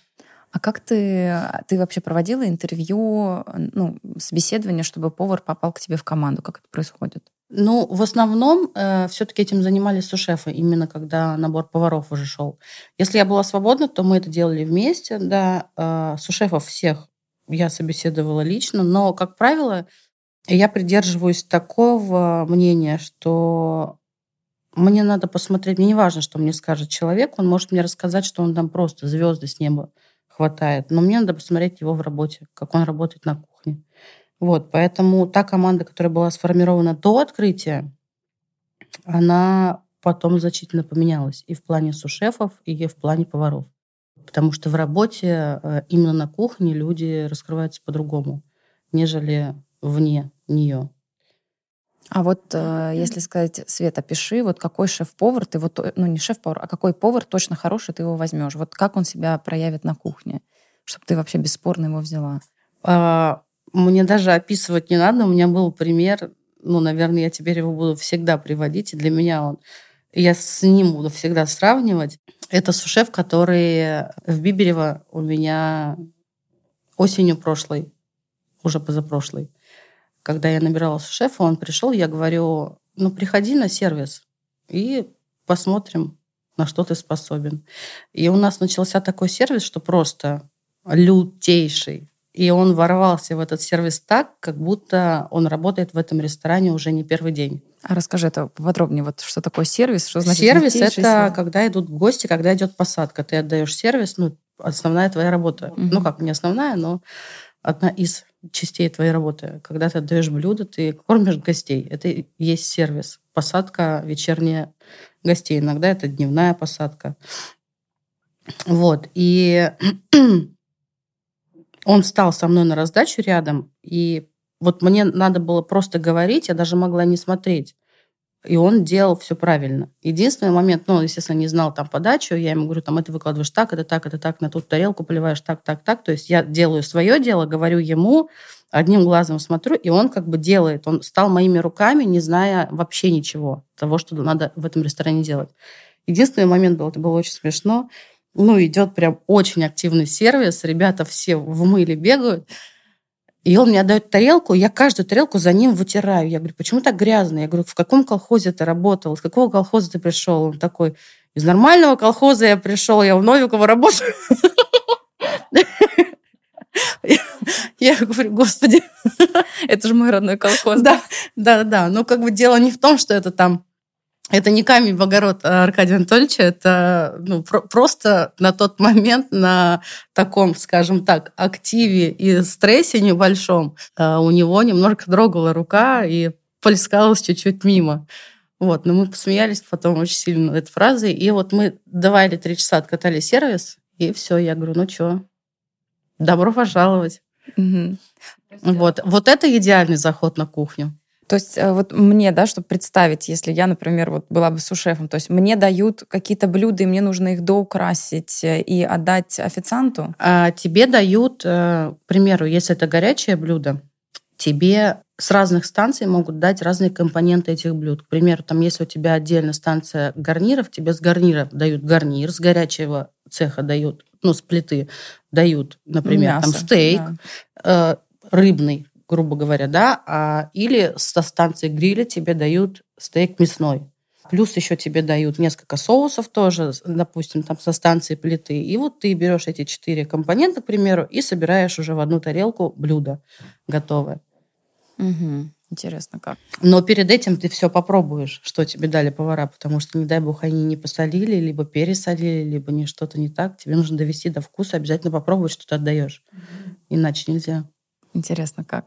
А как ты, ты вообще проводила интервью, ну, собеседование, чтобы повар попал к тебе в команду? Как это происходит? Ну, в основном э, все-таки этим занимались сушефы, именно когда набор поваров уже шел. Если я была свободна, то мы это делали вместе, да. Э, сушефов всех я собеседовала лично, но, как правило, я придерживаюсь такого мнения, что мне надо посмотреть, мне не важно, что мне скажет человек, он может мне рассказать, что он там просто звезды с неба хватает, но мне надо посмотреть его в работе, как он работает на кухне. Вот, поэтому та команда, которая была сформирована до открытия, она потом значительно поменялась и в плане сушефов, и в плане поваров. Потому что в работе э, именно на кухне люди раскрываются по-другому, нежели вне нее. А вот э, если сказать, Света, пиши, вот какой шеф-повар ты вот, ну не шеф-повар, а какой повар точно хороший ты его возьмешь? Вот как он себя проявит на кухне, чтобы ты вообще бесспорно его взяла? А, мне даже описывать не надо. У меня был пример, ну, наверное, я теперь его буду всегда приводить, и для меня он... Я с ним буду всегда сравнивать. Это сушеф, который в Биберево у меня осенью прошлой, уже позапрошлой, когда я набирала шефа, он пришел, я говорю, ну, приходи на сервис и посмотрим, на что ты способен. И у нас начался такой сервис, что просто лютейший. И он ворвался в этот сервис так, как будто он работает в этом ресторане уже не первый день. А расскажи это подробнее. Вот что такое сервис? Что значит сервис это сервис? когда идут гости, когда идет посадка. Ты отдаешь сервис, ну, основная твоя работа. Угу. Ну, как не основная, но одна из частей твоей работы. Когда ты отдаешь блюдо, ты кормишь гостей. Это и есть сервис. Посадка вечерняя гостей. Иногда это дневная посадка. Вот. И он встал со мной на раздачу рядом, и вот мне надо было просто говорить, я даже могла не смотреть. И он делал все правильно. Единственный момент, ну, естественно, не знал там подачу, я ему говорю, там, это выкладываешь так, это так, это так, на ту тарелку поливаешь так, так, так. То есть я делаю свое дело, говорю ему, одним глазом смотрю, и он как бы делает. Он стал моими руками, не зная вообще ничего того, что надо в этом ресторане делать. Единственный момент был, это было очень смешно. Ну, идет прям очень активный сервис, ребята все в мыле бегают. И он мне отдает тарелку, я каждую тарелку за ним вытираю. Я говорю, почему так грязно? Я говорю, в каком колхозе ты работал? Из какого колхоза ты пришел? Он такой, из нормального колхоза я пришел, я в Новиково работаю. Я говорю, господи. Это же мой родной колхоз. Да, да, да. Но как бы дело не в том, что это там это не камень в огород Аркадия Анатольевича, это ну, про- просто на тот момент на таком, скажем так, активе и стрессе небольшом э, у него немножко дрогала рука и плескалась чуть-чуть мимо. Вот, но мы посмеялись потом очень сильно над этой фразой. И вот мы два или три часа откатали сервис, и все, я говорю, ну что, добро пожаловать. Угу. Вот, вот это идеальный заход на кухню. То есть э, вот мне, да, чтобы представить, если я, например, вот была бы сушефом, то есть мне дают какие-то блюда, и мне нужно их доукрасить э, и отдать официанту? А тебе дают, э, к примеру, если это горячее блюдо, тебе с разных станций могут дать разные компоненты этих блюд. К примеру, там, если у тебя отдельно станция гарниров, тебе с гарнира дают гарнир, с горячего цеха дают, ну, с плиты дают, например, Мясо, там стейк да. э, рыбный, грубо говоря, да, а, или со станции гриля тебе дают стейк мясной. Плюс еще тебе дают несколько соусов тоже, допустим, там со станции плиты. И вот ты берешь эти четыре компонента, к примеру, и собираешь уже в одну тарелку блюдо готовое. Угу. Интересно, как. Но перед этим ты все попробуешь, что тебе дали повара, потому что, не дай бог, они не посолили, либо пересолили, либо не что-то не так. Тебе нужно довести до вкуса, обязательно попробовать, что ты отдаешь. Иначе нельзя. Интересно, как.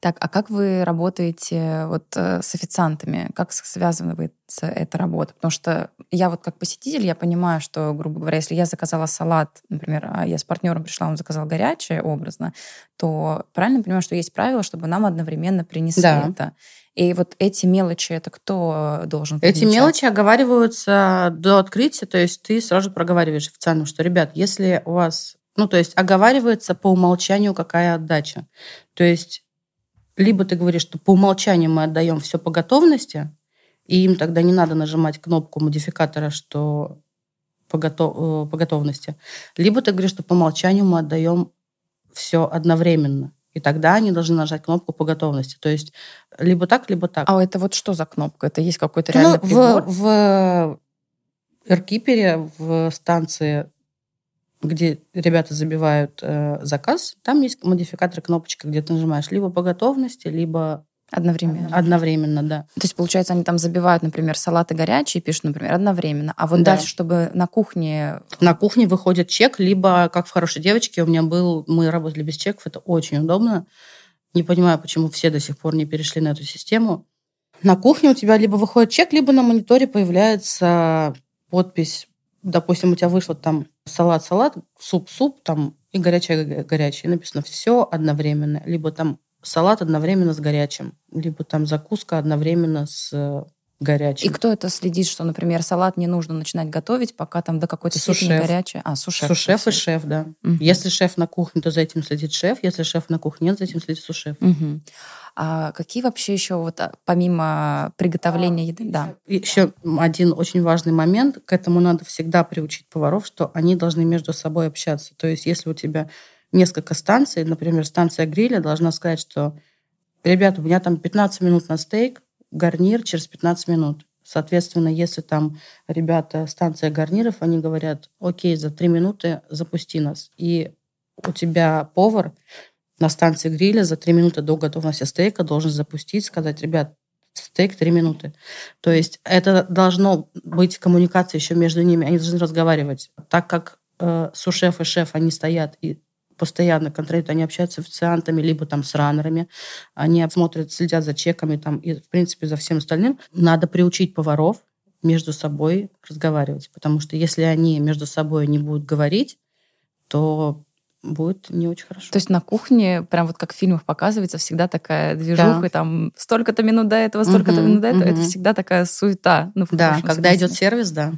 Так, а как вы работаете вот э, с официантами? Как связывается эта работа? Потому что я вот как посетитель, я понимаю, что, грубо говоря, если я заказала салат, например, а я с партнером пришла, он заказал горячее образно, то правильно понимаю, что есть правило, чтобы нам одновременно принесли да. это. И вот эти мелочи, это кто должен Эти мелочи оговариваются до открытия, то есть ты сразу проговариваешь официально, что, ребят, если у вас... Ну, то есть оговаривается по умолчанию, какая отдача. То есть либо ты говоришь, что по умолчанию мы отдаем все по готовности, и им тогда не надо нажимать кнопку модификатора, что по, готов, э, по готовности. Либо ты говоришь, что по умолчанию мы отдаем все одновременно. И тогда они должны нажать кнопку по готовности. То есть либо так, либо так. А это вот что за кнопка? Это есть какой-то ну, реальный ну, прибор? В, в Эркипере, в станции где ребята забивают э, заказ, там есть модификатор кнопочка, где ты нажимаешь либо по готовности, либо Одновременно. Одновременно, да. То есть, получается, они там забивают, например, салаты горячие, пишут, например, одновременно. А вот да. дальше, чтобы на кухне... На кухне выходит чек, либо, как в «Хорошей девочке», у меня был... Мы работали без чеков, это очень удобно. Не понимаю, почему все до сих пор не перешли на эту систему. На кухне у тебя либо выходит чек, либо на мониторе появляется подпись допустим, у тебя вышло там салат-салат, суп-суп, там и горячее-горячее. Написано все одновременно. Либо там салат одновременно с горячим, либо там закуска одновременно с э, горячим. И кто это следит, что, например, салат не нужно начинать готовить, пока там до какой-то степени горячее? А, сушеф. Сушеф и шеф, да. Угу. Если шеф на кухне, то за этим следит шеф. Если шеф на кухне нет, за этим следит сушеф. Угу. А какие вообще еще вот а, помимо приготовления а, еды? Да. Еще один очень важный момент. К этому надо всегда приучить поваров, что они должны между собой общаться. То есть если у тебя несколько станций, например, станция гриля должна сказать, что ребята, у меня там 15 минут на стейк, гарнир через 15 минут. Соответственно, если там ребята, станция гарниров, они говорят, окей, за 3 минуты запусти нас. И у тебя повар на станции гриля за три минуты до готовности стейка должен запустить, сказать, ребят, стейк три минуты. То есть это должно быть коммуникация еще между ними, они должны разговаривать. Так как э, сушеф и шеф, они стоят и постоянно контролируют, они общаются с официантами, либо там с раннерами, они смотрят, следят за чеками там и, в принципе, за всем остальным. Надо приучить поваров между собой разговаривать, потому что если они между собой не будут говорить, то будет не очень хорошо. То есть на кухне, прям вот как в фильмах показывается, всегда такая движуха, да. там столько-то минут до этого, столько-то угу, минут до этого. Угу. Это всегда такая суета. Ну, да, когда смысле. идет сервис, да.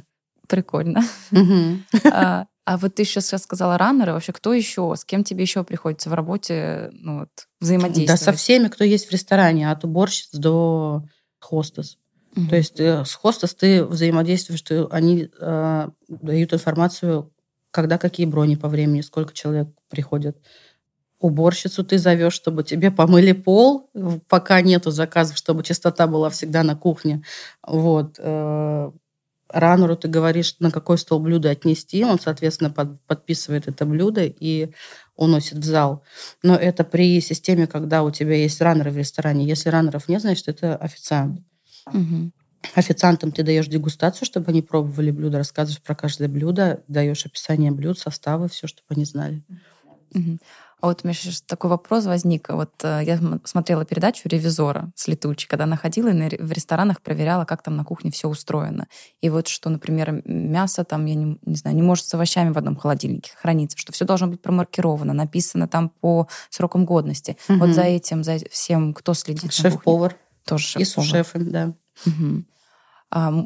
Прикольно. Угу. [LAUGHS] А, а вот ты сейчас сказала раннеры. Вообще, кто еще? С кем тебе еще приходится в работе ну, вот, взаимодействовать? Да со всеми, кто есть в ресторане, от уборщиц до хостес. Угу. То есть э, с хостес ты взаимодействуешь, что они э, дают информацию когда какие брони по времени, сколько человек приходит. Уборщицу ты зовешь, чтобы тебе помыли пол, пока нету заказов, чтобы чистота была всегда на кухне. Вот. Э, раннеру ты говоришь, на какой стол блюдо отнести, он, соответственно, под, подписывает это блюдо и уносит в зал. Но это при системе, когда у тебя есть раннеры в ресторане. Если раннеров нет, значит, это официант. Угу. Официантам ты даешь дегустацию, чтобы они пробовали блюдо, рассказываешь про каждое блюдо, даешь описание блюд, составы, все, чтобы они знали. Угу. А вот у меня сейчас такой вопрос возник. Вот э, я смотрела передачу «Ревизора» с Летучей, когда она ходила и в ресторанах проверяла, как там на кухне все устроено. И вот что, например, мясо там, я не, не знаю, не может с овощами в одном холодильнике храниться, что все должно быть промаркировано, написано там по срокам годности. Угу. Вот за этим, за всем кто следит? Шеф-повар. Тоже шеф-повар. И сушефы, да. Угу. А,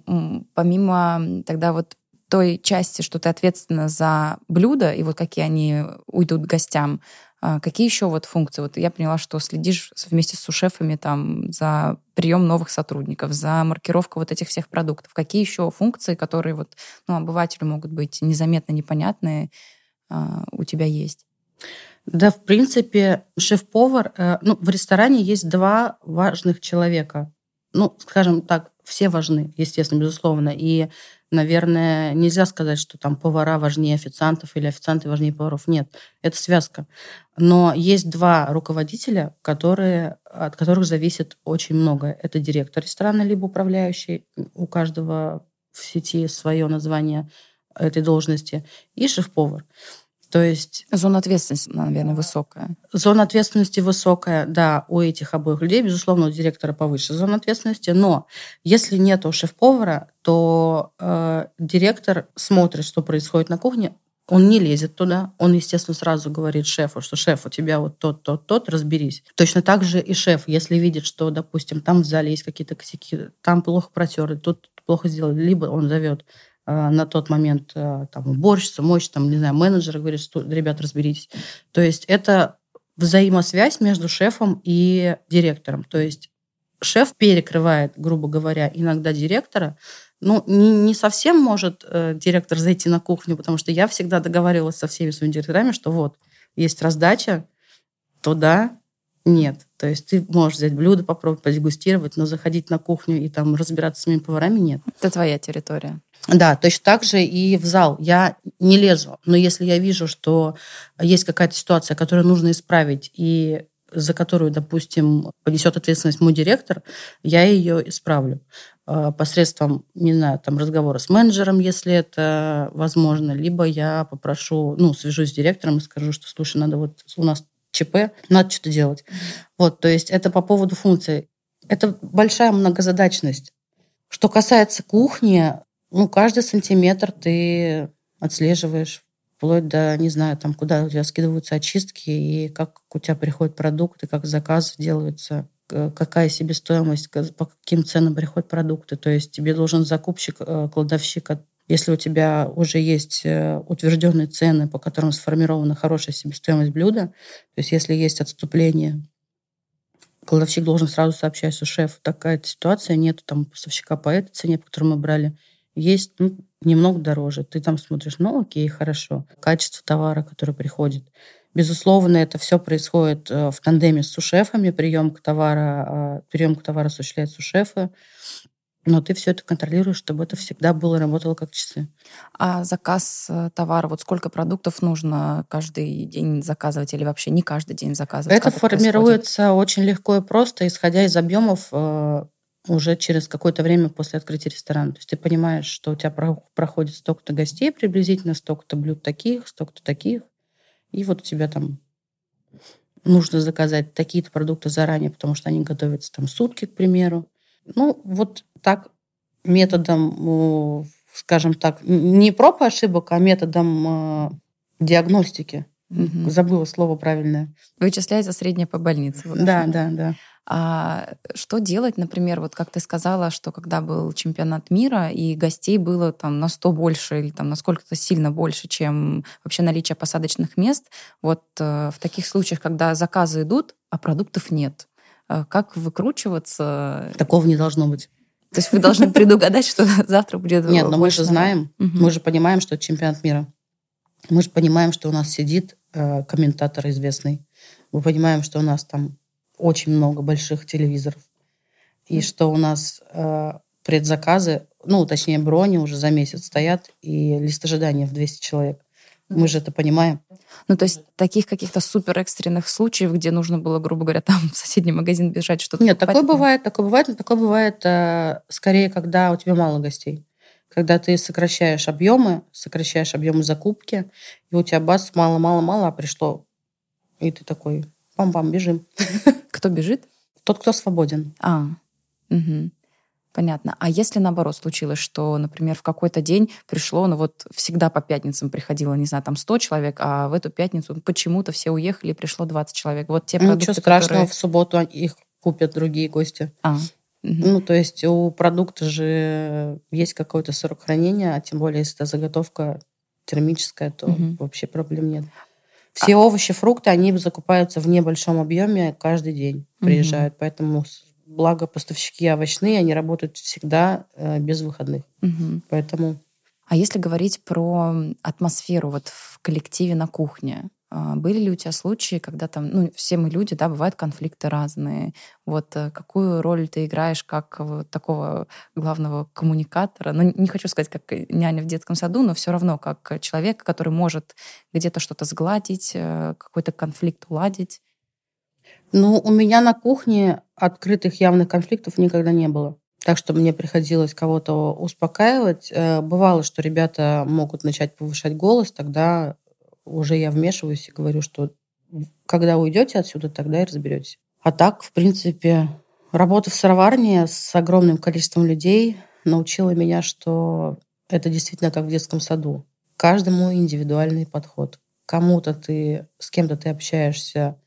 помимо тогда вот той части, что ты ответственна за блюда и вот какие они уйдут гостям, а какие еще вот функции? Вот я поняла, что следишь вместе с сушефами там за прием новых сотрудников, за маркировку вот этих всех продуктов. Какие еще функции, которые вот ну, обывателю могут быть незаметно непонятные, а, у тебя есть? Да, в принципе, шеф-повар, э, ну, в ресторане есть два важных человека. Ну, скажем так, все важны, естественно, безусловно. И, наверное, нельзя сказать, что там повара важнее официантов или официанты важнее поваров. Нет, это связка. Но есть два руководителя, которые, от которых зависит очень много. Это директор ресторана, либо управляющий. У каждого в сети свое название этой должности. И шеф-повар. То есть... Зона ответственности, наверное, высокая. Зона ответственности высокая, да, у этих обоих людей, безусловно, у директора повыше зона ответственности, но если нет у шеф-повара, то э, директор смотрит, что происходит на кухне, он не лезет туда, он, естественно, сразу говорит шефу, что шеф, у тебя вот тот, тот, тот, разберись. Точно так же и шеф, если видит, что, допустим, там в зале есть какие-то косяки, там плохо протерли, тут плохо сделали, либо он зовет на тот момент э, там уборщицу, мощь, там, не знаю, менеджера, говорит, что, ребят, разберитесь. То есть это взаимосвязь между шефом и директором. То есть шеф перекрывает, грубо говоря, иногда директора, ну, не, не совсем может э, директор зайти на кухню, потому что я всегда договаривалась со всеми своими директорами, что вот, есть раздача, то да, нет. То есть ты можешь взять блюдо, попробовать подегустировать, но заходить на кухню и там разбираться с моими поварами нет. Это твоя территория. Да, точно так же и в зал. Я не лезу, но если я вижу, что есть какая-то ситуация, которую нужно исправить, и за которую, допустим, понесет ответственность мой директор, я ее исправлю. Э, посредством, не знаю, там разговора с менеджером, если это возможно, либо я попрошу, ну, свяжусь с директором и скажу, что, слушай, надо вот у нас ЧП, надо что-то делать. Вот, то есть это по поводу функции. Это большая многозадачность. Что касается кухни, ну, каждый сантиметр ты отслеживаешь вплоть до, не знаю, там, куда у тебя скидываются очистки, и как у тебя приходят продукты, как заказы делаются, какая себестоимость, по каким ценам приходят продукты. То есть тебе должен закупщик, э, кладовщик, если у тебя уже есть э, утвержденные цены, по которым сформирована хорошая себестоимость блюда, то есть если есть отступление, кладовщик должен сразу сообщать, что шеф, такая ситуация, нет там поставщика по этой цене, по которой мы брали, есть ну, немного дороже. Ты там смотришь, ну окей, хорошо. Качество товара, который приходит. Безусловно, это все происходит э, в тандеме с сушефами. Приемка товара, а, приемка товара осуществляет сушефы. Но ты все это контролируешь, чтобы это всегда было работало как часы. А заказ э, товара, вот сколько продуктов нужно каждый день заказывать или вообще не каждый день заказывать? Это формируется происходит? очень легко и просто, исходя из объемов э, уже через какое-то время после открытия ресторана. То есть ты понимаешь, что у тебя проходит столько-то гостей приблизительно, столько-то блюд таких, столько-то таких. И вот у тебя там нужно заказать такие-то продукты заранее, потому что они готовятся там сутки, к примеру. Ну, вот так методом, скажем так, не проб и ошибок, а методом э, диагностики. Угу. Забыла слово правильное. Вычисляется средняя по больнице. Да, да, да. А что делать, например, вот как ты сказала, что когда был чемпионат мира, и гостей было там на 100 больше или там на сколько-то сильно больше, чем вообще наличие посадочных мест, вот э, в таких случаях, когда заказы идут, а продуктов нет, э, как выкручиваться? Такого не должно быть. То есть вы должны предугадать, что [LAUGHS] завтра будет Нет, но мы же знаем, мы же понимаем, что это чемпионат мира. Мы же понимаем, что у нас сидит э, комментатор известный. Мы понимаем, что у нас там очень много больших телевизоров. И что у нас э, предзаказы, ну, точнее, брони уже за месяц стоят, и лист ожидания в 200 человек. Мы же это понимаем. Ну, то есть таких каких-то супер экстренных случаев, где нужно было, грубо говоря, [LAUGHS] там в соседний магазин бежать, что-то Нет, покупать, такое бывает, такое бывает, но такое бывает э, скорее, когда у тебя мало гостей. Когда ты сокращаешь объемы, сокращаешь объемы закупки, и у тебя бац, мало-мало-мало, а пришло. И ты такой, пам-пам, бежим. [LAUGHS] Кто бежит? Тот, кто свободен. А, угу. Понятно. А если наоборот случилось, что, например, в какой-то день пришло, ну вот всегда по пятницам приходило, не знаю, там 100 человек, а в эту пятницу почему-то все уехали, и пришло 20 человек. Вот те продукты, Ничего страшного, которые... в субботу их купят другие гости. А, Ну, то есть у продукта же есть какой-то срок хранения, а тем более, если это заготовка термическая, то угу. вообще проблем нет. Все а... овощи, фрукты, они закупаются в небольшом объеме каждый день, приезжают. Угу. Поэтому благо поставщики овощные, они работают всегда э, без выходных. Угу. Поэтому... А если говорить про атмосферу вот в коллективе на кухне, были ли у тебя случаи, когда там, ну, все мы люди, да, бывают конфликты разные. Вот э, какую роль ты играешь как вот такого главного коммуникатора? Ну, не хочу сказать, как няня в детском саду, но все равно как человек, который может где-то что-то сгладить, э, какой-то конфликт уладить. Ну, у меня на кухне открытых явных конфликтов никогда не было. Так что мне приходилось кого-то успокаивать. Э, бывало, что ребята могут начать повышать голос, тогда уже я вмешиваюсь и говорю, что когда уйдете отсюда, тогда и разберетесь. А так, в принципе, работа в сыроварне с огромным количеством людей научила меня, что это действительно как в детском саду. Каждому индивидуальный подход. Кому-то ты, с кем-то ты общаешься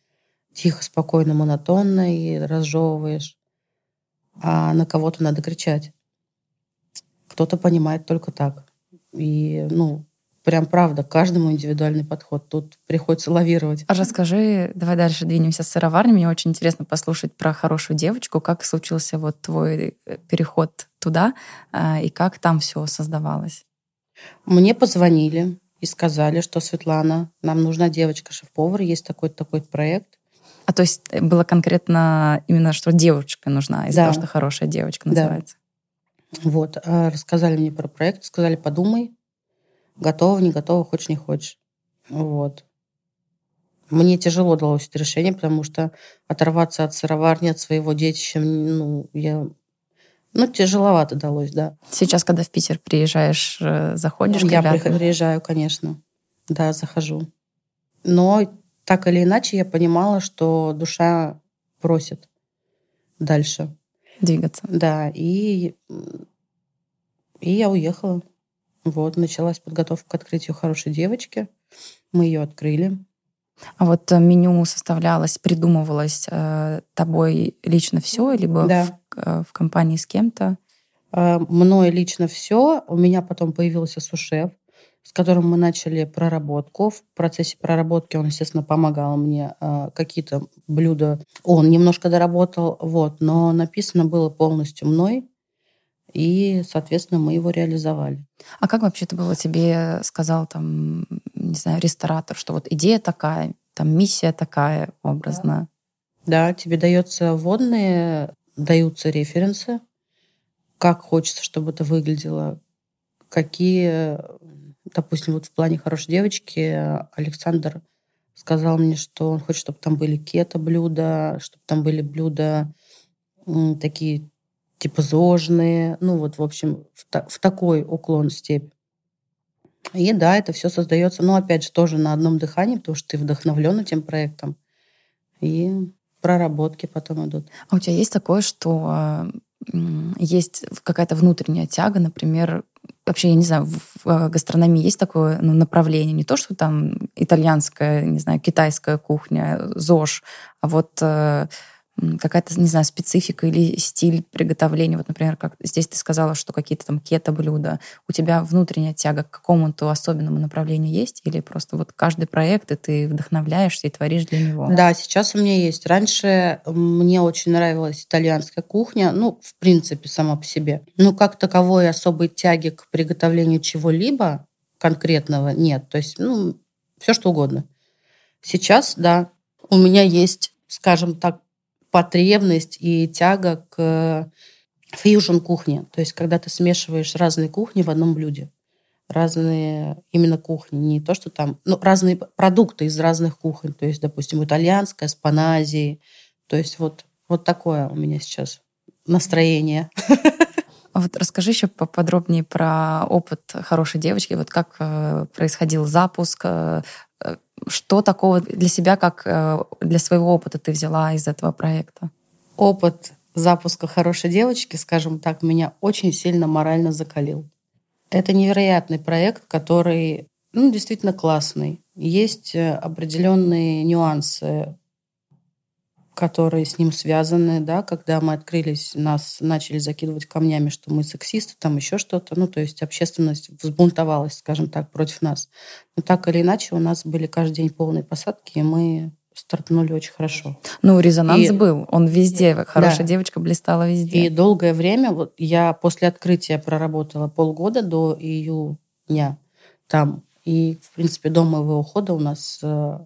тихо, спокойно, монотонно и разжевываешь, а на кого-то надо кричать. Кто-то понимает только так. И, ну, прям правда, каждому индивидуальный подход. Тут приходится лавировать. А расскажи, давай дальше двинемся с сыроварни. Мне очень интересно послушать про хорошую девочку, как случился вот твой э, переход туда а, и как там все создавалось. Мне позвонили и сказали, что Светлана, нам нужна девочка шеф-повар, есть такой-то такой проект. А то есть э, было конкретно именно, что девочка нужна, из-за да. того, что хорошая девочка называется. Да. Вот, рассказали мне про проект, сказали, подумай, готова, не готова, хочешь, не хочешь. Вот. Мне тяжело далось это решение, потому что оторваться от сыроварни, от своего детища, ну, я ну, тяжеловато далось, да. Сейчас, когда в Питер приезжаешь, э, заходишь Я приезжаю, конечно. Да, захожу. Но так или иначе я понимала, что душа просит дальше. Двигаться. Да, и, и я уехала. Вот, началась подготовка к открытию хорошей девочки. Мы ее открыли. А вот э, меню составлялось, придумывалось э, тобой лично все, либо да. в, э, в компании с кем-то? Э, мной лично все. У меня потом появился сушеф, с которым мы начали проработку. В процессе проработки он, естественно, помогал мне э, какие-то блюда. Он немножко доработал, вот, но написано было полностью мной и, соответственно, мы его реализовали. А как вообще это было тебе сказал там, не знаю, ресторатор, что вот идея такая, там миссия такая образно? Да, тебе дается вводные, даются референсы, как хочется, чтобы это выглядело, какие, допустим, вот в плане хорошей девочки Александр сказал мне, что он хочет, чтобы там были кето-блюда, чтобы там были блюда такие типа зожные, ну вот, в общем, в, та, в такой уклон степь. И да, это все создается, ну, опять же, тоже на одном дыхании, потому что ты вдохновлен этим проектом. И проработки потом идут. А у тебя есть такое, что есть какая-то внутренняя тяга, например, вообще, я не знаю, в э, гастрономии есть такое ну, направление, не то, что там итальянская, не знаю, китайская кухня, ЗОЖ, а вот э, какая-то, не знаю, специфика или стиль приготовления. Вот, например, как здесь ты сказала, что какие-то там кето-блюда. У тебя внутренняя тяга к какому-то особенному направлению есть? Или просто вот каждый проект, и ты вдохновляешься и творишь для него? Да, сейчас у меня есть. Раньше мне очень нравилась итальянская кухня, ну, в принципе, сама по себе. Но как таковой особой тяги к приготовлению чего-либо конкретного нет. То есть, ну, все что угодно. Сейчас, да, у меня есть, скажем так, потребность и тяга к фьюжн кухне. То есть, когда ты смешиваешь разные кухни в одном блюде. Разные именно кухни. Не то, что там... Ну, разные продукты из разных кухонь. То есть, допустим, итальянская с паназией. То есть, вот, вот такое у меня сейчас настроение. А вот расскажи еще поподробнее про опыт хорошей девочки. Вот как э, происходил запуск, э, что такого для себя, как э, для своего опыта ты взяла из этого проекта? Опыт запуска «Хорошей девочки», скажем так, меня очень сильно морально закалил. Это невероятный проект, который ну, действительно классный. Есть э, определенные нюансы которые с ним связаны, да, когда мы открылись, нас начали закидывать камнями, что мы сексисты, там еще что-то, ну, то есть общественность взбунтовалась, скажем так, против нас. Но так или иначе у нас были каждый день полные посадки, и мы стартанули очень хорошо. Ну, резонанс и, был, он везде, хорошая да. девочка блистала везде. И долгое время, вот я после открытия проработала полгода до июня там, и, в принципе, до моего ухода у нас э,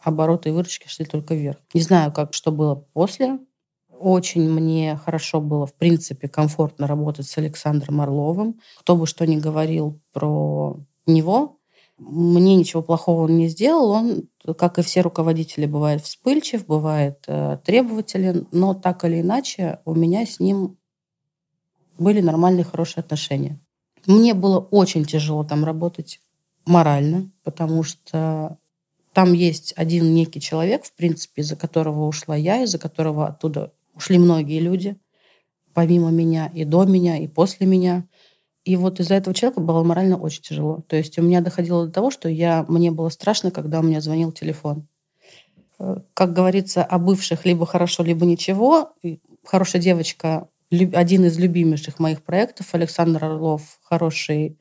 обороты и выручки шли только вверх. Не знаю, как что было после. Очень мне хорошо было, в принципе, комфортно работать с Александром Орловым. Кто бы что ни говорил про него, мне ничего плохого он не сделал. Он, как и все руководители, бывает вспыльчив, бывает э, требователен, но так или иначе у меня с ним были нормальные, хорошие отношения. Мне было очень тяжело там работать морально, потому что там есть один некий человек, в принципе, из-за которого ушла я, из-за которого оттуда ушли многие люди, помимо меня, и до меня, и после меня. И вот из-за этого человека было морально очень тяжело. То есть у меня доходило до того, что я, мне было страшно, когда у меня звонил телефон. Э, как говорится, о бывших либо хорошо, либо ничего. Хорошая девочка, один из любимейших моих проектов, Александр Орлов, хороший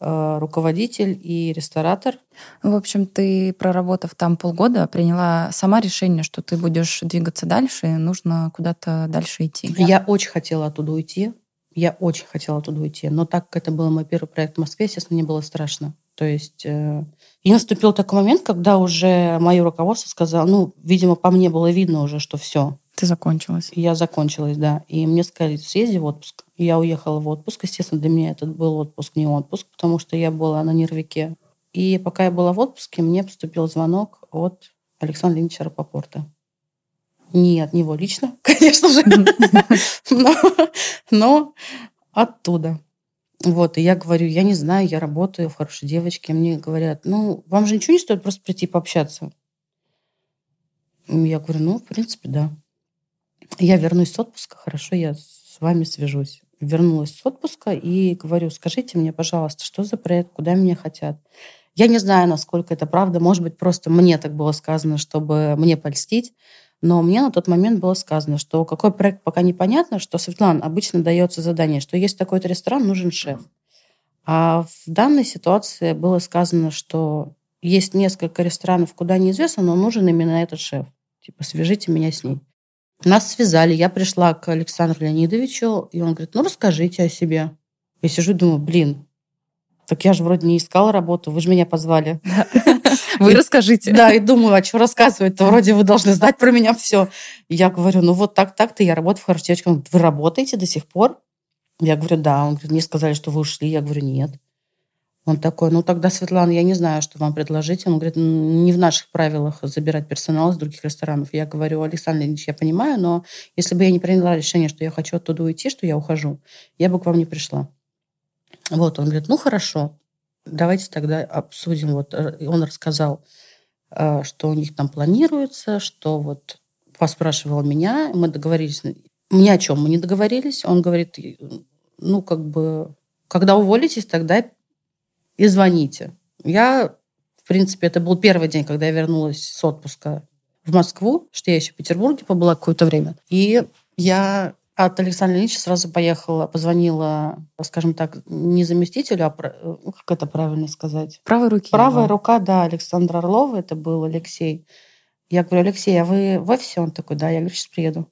руководитель и ресторатор. В общем, ты, проработав там полгода, приняла сама решение, что ты будешь двигаться дальше, и нужно куда-то дальше идти. Я очень хотела оттуда уйти. Я очень хотела оттуда уйти. Но так как это был мой первый проект в Москве, естественно, мне было страшно. То есть э, и наступил такой момент, когда уже мое руководство сказало, ну, видимо, по мне было видно уже, что все, ты закончилась? Я закончилась, да. И мне сказали, съезди в отпуск. я уехала в отпуск. Естественно, для меня этот был отпуск, не отпуск, потому что я была на нервике. И пока я была в отпуске, мне поступил звонок от Александра Ильича Рапопорта. Не от него лично, [LAUGHS] конечно же, [LAUGHS] но оттуда. Вот, и я говорю, я не знаю, я работаю в хорошей девочке. Мне говорят, ну, вам же ничего не стоит просто прийти пообщаться. Я говорю, ну, в принципе, да. Я вернусь с отпуска, хорошо, я с вами свяжусь. Вернулась с отпуска и говорю, скажите мне, пожалуйста, что за проект, куда меня хотят. Я не знаю, насколько это правда. Может быть, просто мне так было сказано, чтобы мне польстить. Но мне на тот момент было сказано, что какой проект пока непонятно, что, Светлана, обычно дается задание, что есть такой-то ресторан, нужен шеф. А в данной ситуации было сказано, что есть несколько ресторанов, куда неизвестно, но нужен именно этот шеф. Типа, свяжите меня с ней. Нас связали, я пришла к Александру Леонидовичу, и он говорит, ну расскажите о себе. Я сижу и думаю, блин, так я же вроде не искала работу, вы же меня позвали. [LAUGHS] Вы расскажите. Да, и думаю, а что рассказывать-то? Вроде вы должны знать про меня все. Я говорю, ну вот так, так-то я работаю в хорошей девочке. Он говорит, вы работаете до сих пор? Я говорю, да. Он говорит, мне сказали, что вы ушли. Я говорю, нет. Он такой, ну тогда, Светлана, я не знаю, что вам предложить. Он говорит, не в наших правилах забирать персонал из других ресторанов. Я говорю, Александр Ильич, я понимаю, но если бы я не приняла решение, что я хочу оттуда уйти, что я ухожу, я бы к вам не пришла. Вот, он говорит, ну хорошо, давайте тогда обсудим. Вот э, он рассказал, э, что у них там планируется, что вот поспрашивал меня, мы договорились, ни о чем мы не договорились. Он говорит, ну как бы, когда уволитесь, тогда и звоните. Я, в принципе, это был первый день, когда я вернулась с отпуска в Москву, что я еще в Петербурге побыла какое-то время. И я от Александра Ильича сразу поехала, позвонила, скажем так, не заместителю, а ну, как это правильно сказать? Правой руки. Правая его. рука, да, Александра Орлова, это был Алексей. Я говорю, Алексей, а вы в офисе? Он такой, да, я говорю, сейчас приеду.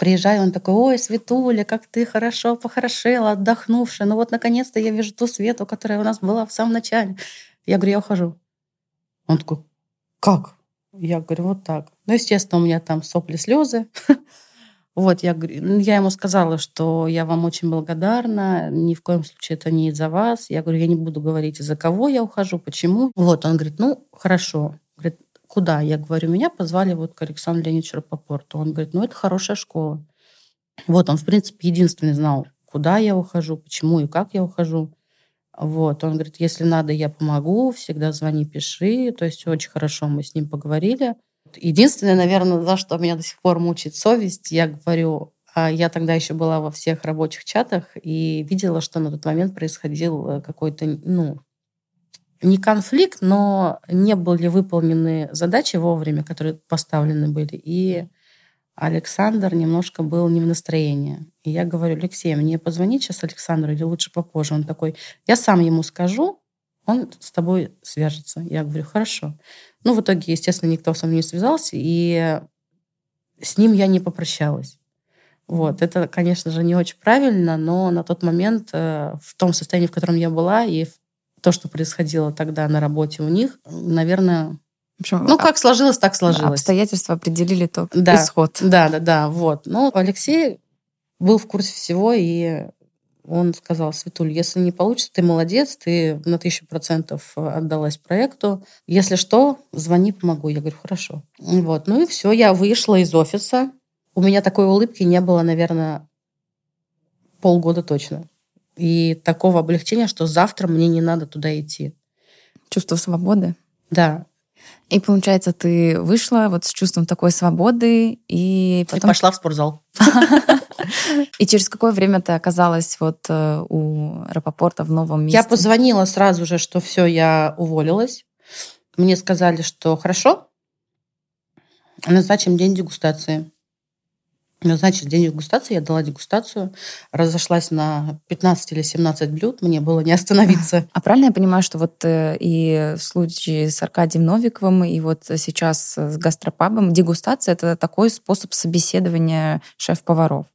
Приезжаю, он такой, ой, Светуля, как ты хорошо похорошела, отдохнувшая. Ну вот, наконец-то я вижу ту Свету, которая у нас была в самом начале. Я говорю, я ухожу. Он такой, как? Я говорю, вот так. Ну, естественно, у меня там сопли, слезы. [LAUGHS] Вот, я, ну, я ему сказала, что я вам очень благодарна, ни в коем случае это не из-за вас. Я говорю, я не буду говорить, из-за кого я ухожу, почему. Вот, он говорит, ну, хорошо. Куда? Я говорю, меня позвали вот к Александру Леонидовичу Рапопорту. Он говорит, ну, это хорошая школа. Вот, он, в принципе, единственный знал, куда я ухожу, почему и как я ухожу. Вот, он говорит, если надо, я помогу, всегда звони, пиши. То есть очень хорошо мы с ним поговорили. Единственное, наверное, за что меня до сих пор мучает совесть, я говорю, а я тогда еще была во всех рабочих чатах и видела, что на тот момент происходил э, какой-то, ну, не конфликт, но не были выполнены задачи вовремя, которые поставлены были. И Александр немножко был не в настроении. И я говорю, Алексей, мне позвонить сейчас Александру или лучше попозже? Он такой, я сам ему скажу, он с тобой свяжется. Я говорю, хорошо. Ну, в итоге, естественно, никто со мной не связался, и с ним я не попрощалась. Вот. Это, конечно же, не очень правильно, но на тот момент э, в том состоянии, в котором я была, и в то, что происходило тогда на работе у них, наверное, общем, ну, а как сложилось, так сложилось. Обстоятельства определили тот да, исход. Да, да, да, вот. Но Алексей был в курсе всего, и он сказал, Светуль, если не получится, ты молодец, ты на тысячу процентов отдалась проекту. Если что, звони, помогу. Я говорю, хорошо. Вот. Ну и все, я вышла из офиса. У меня такой улыбки не было, наверное, полгода точно и такого облегчения, что завтра мне не надо туда идти. Чувство свободы. Да. И получается, ты вышла вот с чувством такой свободы и потом... И пошла в спортзал. [LAUGHS] И через какое время ты оказалась вот э, у Рапопорта в новом месте? Я позвонила сразу же, что все, я уволилась. Мне сказали, что хорошо, назначим день дегустации. Назначили день дегустации, я дала дегустацию, разошлась на 15 или 17 блюд, мне было не остановиться. [LAUGHS] А правильно я понимаю, что вот э, и в случае с Аркадием Новиковым, и вот сейчас с гастропабом дегустация — это такой способ собеседования шеф-поваров?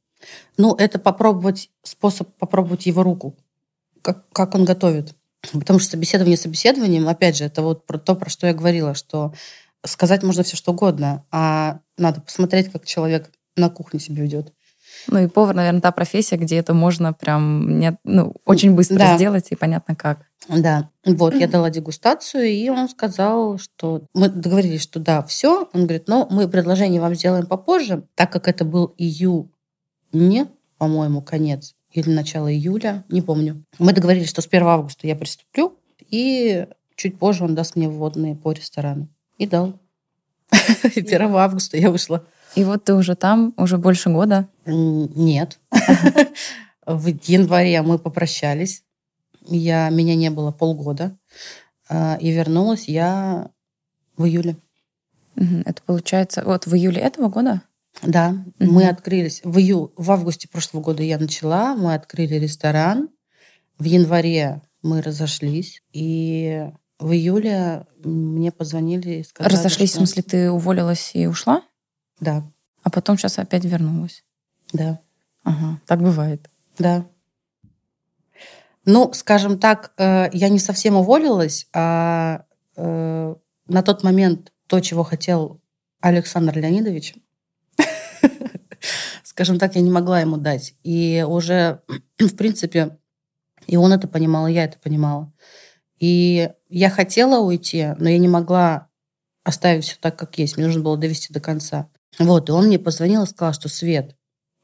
Ну, это попробовать, способ попробовать его руку, как, как он готовит. Потому что собеседование собеседованием, опять же, это вот про то, про что я говорила, что сказать можно все что угодно, а надо посмотреть, как человек на кухне себя ведет. Ну и повар, наверное, та профессия, где это можно прям не, ну, очень быстро да. сделать и понятно как. Да, вот, я дала дегустацию, и он сказал, что мы договорились, что да, все. Он говорит, но мы предложение вам сделаем попозже, так как это был июнь, по-моему, конец, или начало июля, не помню. Мы договорились, что с 1 августа я приступлю, и чуть позже он даст мне вводные по ресторану. И дал. [LAUGHS] 1 августа я вышла. И вот ты уже там, уже больше года? Нет. В январе мы попрощались. Я, меня не было полгода. А, и вернулась я в июле. Это получается вот в июле этого года? Да, угу. мы открылись в ию, в августе прошлого года я начала, мы открыли ресторан. В январе мы разошлись, и в июле мне позвонили и сказали, Разошлись, что... в смысле, ты уволилась и ушла? Да. А потом сейчас опять вернулась? Да. Ага, так бывает. Да. Ну, скажем так, э, я не совсем уволилась, а э, на тот момент то, чего хотел Александр Леонидович, [LAUGHS] скажем так, я не могла ему дать. И уже, [CLEARS THROAT] в принципе, и он это понимал, и я это понимала. И я хотела уйти, но я не могла оставить все так, как есть. Мне нужно было довести до конца. Вот, и он мне позвонил и сказал, что Свет,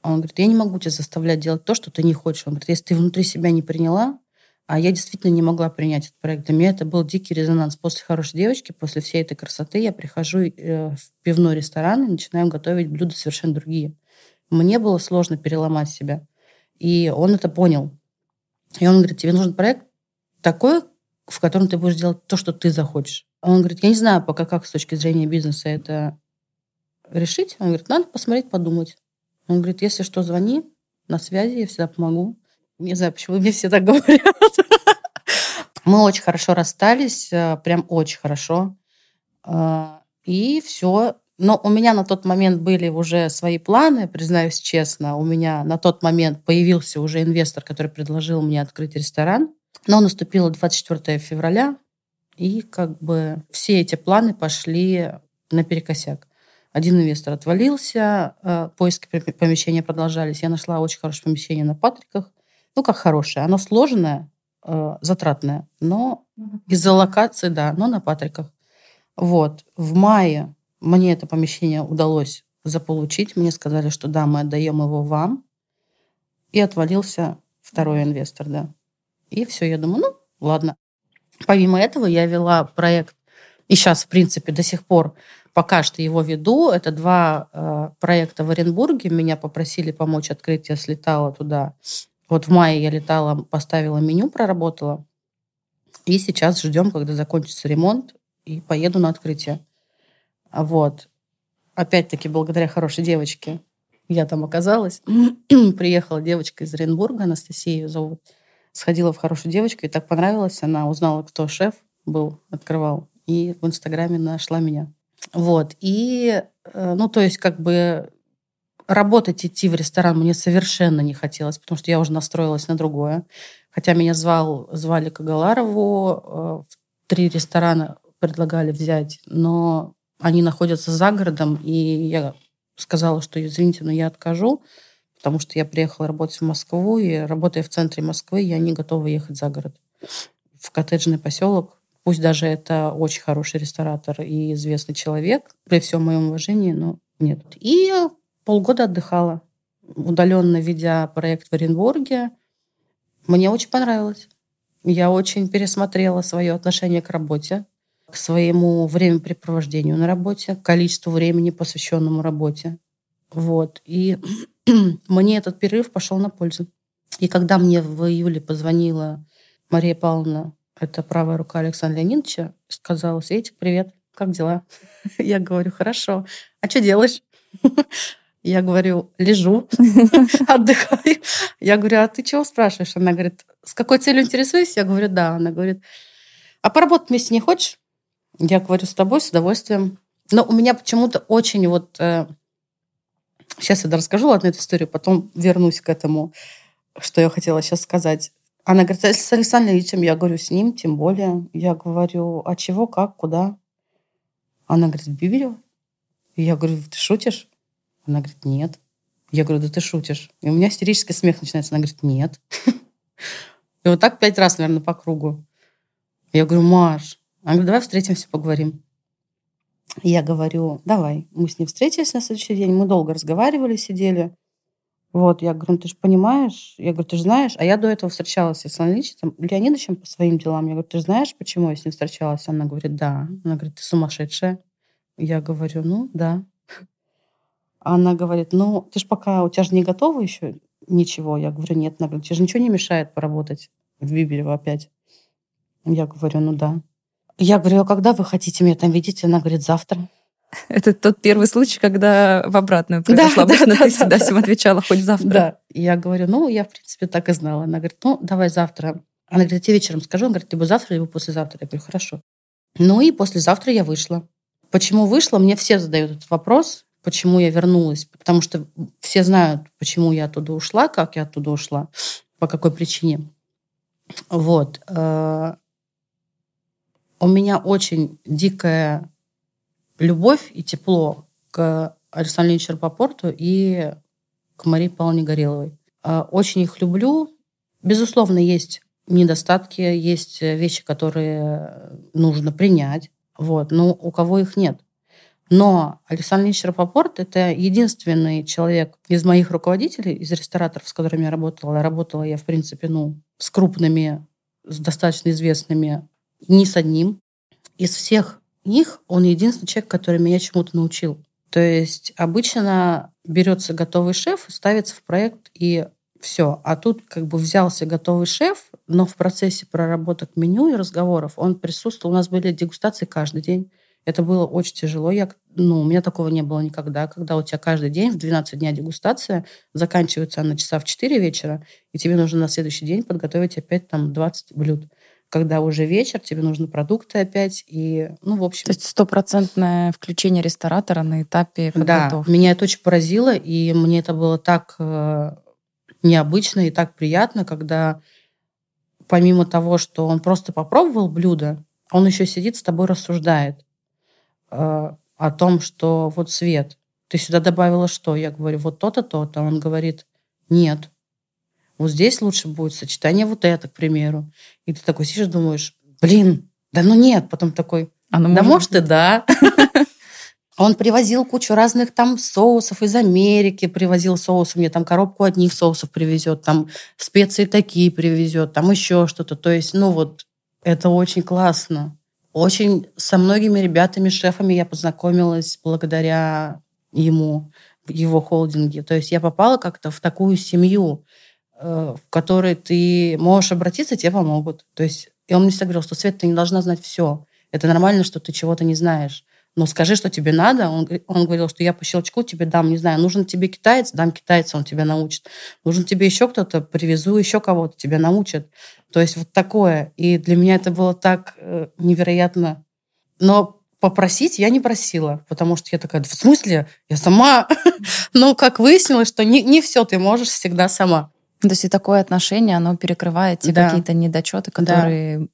он говорит, я не могу тебя заставлять делать то, что ты не хочешь. Он говорит, если ты внутри себя не приняла, а я действительно не могла принять этот проект. Для меня это был дикий резонанс. После «Хорошей девочки», после всей этой красоты я прихожу э, в пивной ресторан и начинаю готовить блюда совершенно другие. Мне было сложно переломать себя. И он это понял. И он говорит, тебе нужен проект такой, в котором ты будешь делать то, что ты захочешь. Он говорит, я не знаю пока, как с точки зрения бизнеса это решить. Он говорит, надо посмотреть, подумать. Он говорит, если что, звони, на связи, я всегда помогу. Не знаю, почему мне все так говорят. [LAUGHS] Мы очень хорошо расстались, э, прям очень хорошо. Э, и все. Но у меня на тот момент были уже свои планы, признаюсь честно. У меня на тот момент появился уже инвестор, который предложил мне открыть ресторан. Но наступило 24 февраля, и как бы все эти планы пошли наперекосяк. Один инвестор отвалился, э, поиски помещения продолжались. Я нашла очень хорошее помещение на Патриках. Ну, как хорошее. Оно сложенное, э, затратное, но из-за локации, да, но на Патриках. Вот. В мае мне это помещение удалось заполучить. Мне сказали, что да, мы отдаем его вам. И отвалился второй инвестор, да. И все, я думаю, ну, ладно. Помимо этого я вела проект, и сейчас, в принципе, до сих пор пока что его веду. Это два э, проекта в Оренбурге. Меня попросили помочь открыть, я слетала туда. Вот в мае я летала, поставила меню, проработала. И сейчас ждем, когда закончится ремонт, и поеду на открытие. Вот. Опять-таки, благодаря хорошей девочке я там оказалась. [CLEARS THROAT] Приехала девочка из Оренбурга, Анастасия ее зовут сходила в хорошую девочку, и так понравилось. Она узнала, кто шеф был, открывал. И в Инстаграме нашла меня. Вот. И, э, ну, то есть, как бы работать, идти в ресторан мне совершенно не хотелось, потому что я уже настроилась на другое. Хотя меня звал, звали Кагаларову, э, в три ресторана предлагали взять, но они находятся за городом, и я сказала, что, извините, но я откажу потому что я приехала работать в Москву, и работая в центре Москвы, я не готова ехать за город. В коттеджный поселок, пусть даже это очень хороший ресторатор и известный человек, при всем моем уважении, но нет. И полгода отдыхала, удаленно ведя проект в Оренбурге. Мне очень понравилось. Я очень пересмотрела свое отношение к работе, к своему времяпрепровождению на работе, к количеству времени, посвященному работе. Вот. И [CLEARS THROAT] мне этот перерыв пошел на пользу. И когда мне в июле позвонила Мария Павловна, это правая рука Александра Леонидовича, сказала, Светик, привет, как дела? [LAUGHS] Я говорю, хорошо. А что делаешь? [LAUGHS] Я говорю, лежу, [LAUGHS] отдыхаю. Я говорю, а ты чего спрашиваешь? Она говорит, с какой целью интересуюсь? Я говорю, да. Она говорит, а поработать вместе не хочешь? Я говорю, с тобой, с удовольствием. Но у меня почему-то очень вот... Э, сейчас я расскажу, ладно, эту историю, потом вернусь к этому, что я хотела сейчас сказать. Она говорит, а с Александром Ильичем? Я говорю, с ним, тем более. Я говорю, а чего, как, куда? Она говорит, Библию. И я говорю, ты шутишь? Она говорит, нет. Я говорю, да ты шутишь. И у меня истерический смех начинается. Она говорит, нет. [LAUGHS] И вот так пять раз, наверное, по кругу. Я говорю, Маш, она говорит, давай встретимся, поговорим. Я говорю, давай. Мы с ней встретились на следующий день. Мы долго разговаривали, сидели. Вот, я говорю, ну ты же понимаешь, я говорю, ты же знаешь, а я до этого встречалась с Александром Ильичем, Леонидовичем по своим делам. Я говорю, ты же знаешь, почему я с ним встречалась? Она говорит, да. Она говорит, ты сумасшедшая. Я говорю, ну да. Она говорит, ну, ты же пока, у тебя же не готово еще ничего. Я говорю, нет. Она говорит, тебе же ничего не мешает поработать в Бибелево опять. Я говорю, ну да. Я говорю, а когда вы хотите меня там видеть? Она говорит, завтра. Это тот первый случай, когда в обратную произошло. Да, Обычно да, ты да, всегда да. всем отвечала хоть завтра. Да. Я говорю, ну, я, в принципе, так и знала. Она говорит, ну, давай завтра. Она говорит, я тебе вечером скажу. Она говорит, либо завтра, либо послезавтра. Я говорю, хорошо. Ну и послезавтра я вышла. Почему вышла? Мне все задают этот вопрос почему я вернулась. Потому что все знают, почему я оттуда ушла, как я оттуда ушла, по какой причине. Вот. Э, у меня очень дикая любовь и тепло к Александру Ильичу Рапопорту и к Марии Павловне Гореловой. Э, очень их люблю. Безусловно, есть недостатки, есть вещи, которые нужно принять. Вот. Но у кого их нет? Но Александр Ильич Рапопорт – это единственный человек из моих руководителей, из рестораторов, с которыми я работала. Работала я, в принципе, ну, с крупными, с достаточно известными, не с одним. Из всех них он единственный человек, который меня чему-то научил. То есть обычно берется готовый шеф, ставится в проект и все. А тут как бы взялся готовый шеф, но в процессе проработок меню и разговоров он присутствовал. У нас были дегустации каждый день. Это было очень тяжело. Я, ну, у меня такого не было никогда, когда у тебя каждый день в 12 дня дегустация, заканчивается она часа в 4 вечера, и тебе нужно на следующий день подготовить опять там 20 блюд. Когда уже вечер, тебе нужны продукты опять, и, ну, в общем... То есть стопроцентное включение ресторатора на этапе подготовки. Да, меня это очень поразило, и мне это было так э, необычно и так приятно, когда помимо того, что он просто попробовал блюдо, он еще сидит с тобой рассуждает. Э, о том, что вот Свет, ты сюда добавила что? Я говорю, вот то-то, то-то. Он говорит, нет. Вот здесь лучше будет сочетание вот это, к примеру. И ты такой сидишь, думаешь, блин, да ну нет. Потом такой, а ну, да может, может и да. [LAUGHS] Он привозил кучу разных там соусов из Америки, привозил соусы, мне там коробку одних соусов привезет, там специи такие привезет, там еще что-то. То есть, ну вот, это очень классно. Очень со многими ребятами, шефами я познакомилась благодаря ему, его холдинге. То есть я попала как-то в такую семью, в которой ты можешь обратиться, тебе помогут. То есть и он мне всегда говорил, что Свет, ты не должна знать все. Это нормально, что ты чего-то не знаешь но скажи, что тебе надо. Он, он говорил, что я по щелчку тебе дам, не знаю, нужен тебе китаец, дам китайца, он тебя научит. Нужен тебе еще кто-то, привезу еще кого-то, тебя научат. То есть вот такое. И для меня это было так э, невероятно. Но попросить я не просила, потому что я такая, в смысле? Я сама. [LAUGHS] Но как выяснилось, что не все ты можешь всегда сама. То есть и такое отношение, оно перекрывает те да. какие-то недочеты, которые да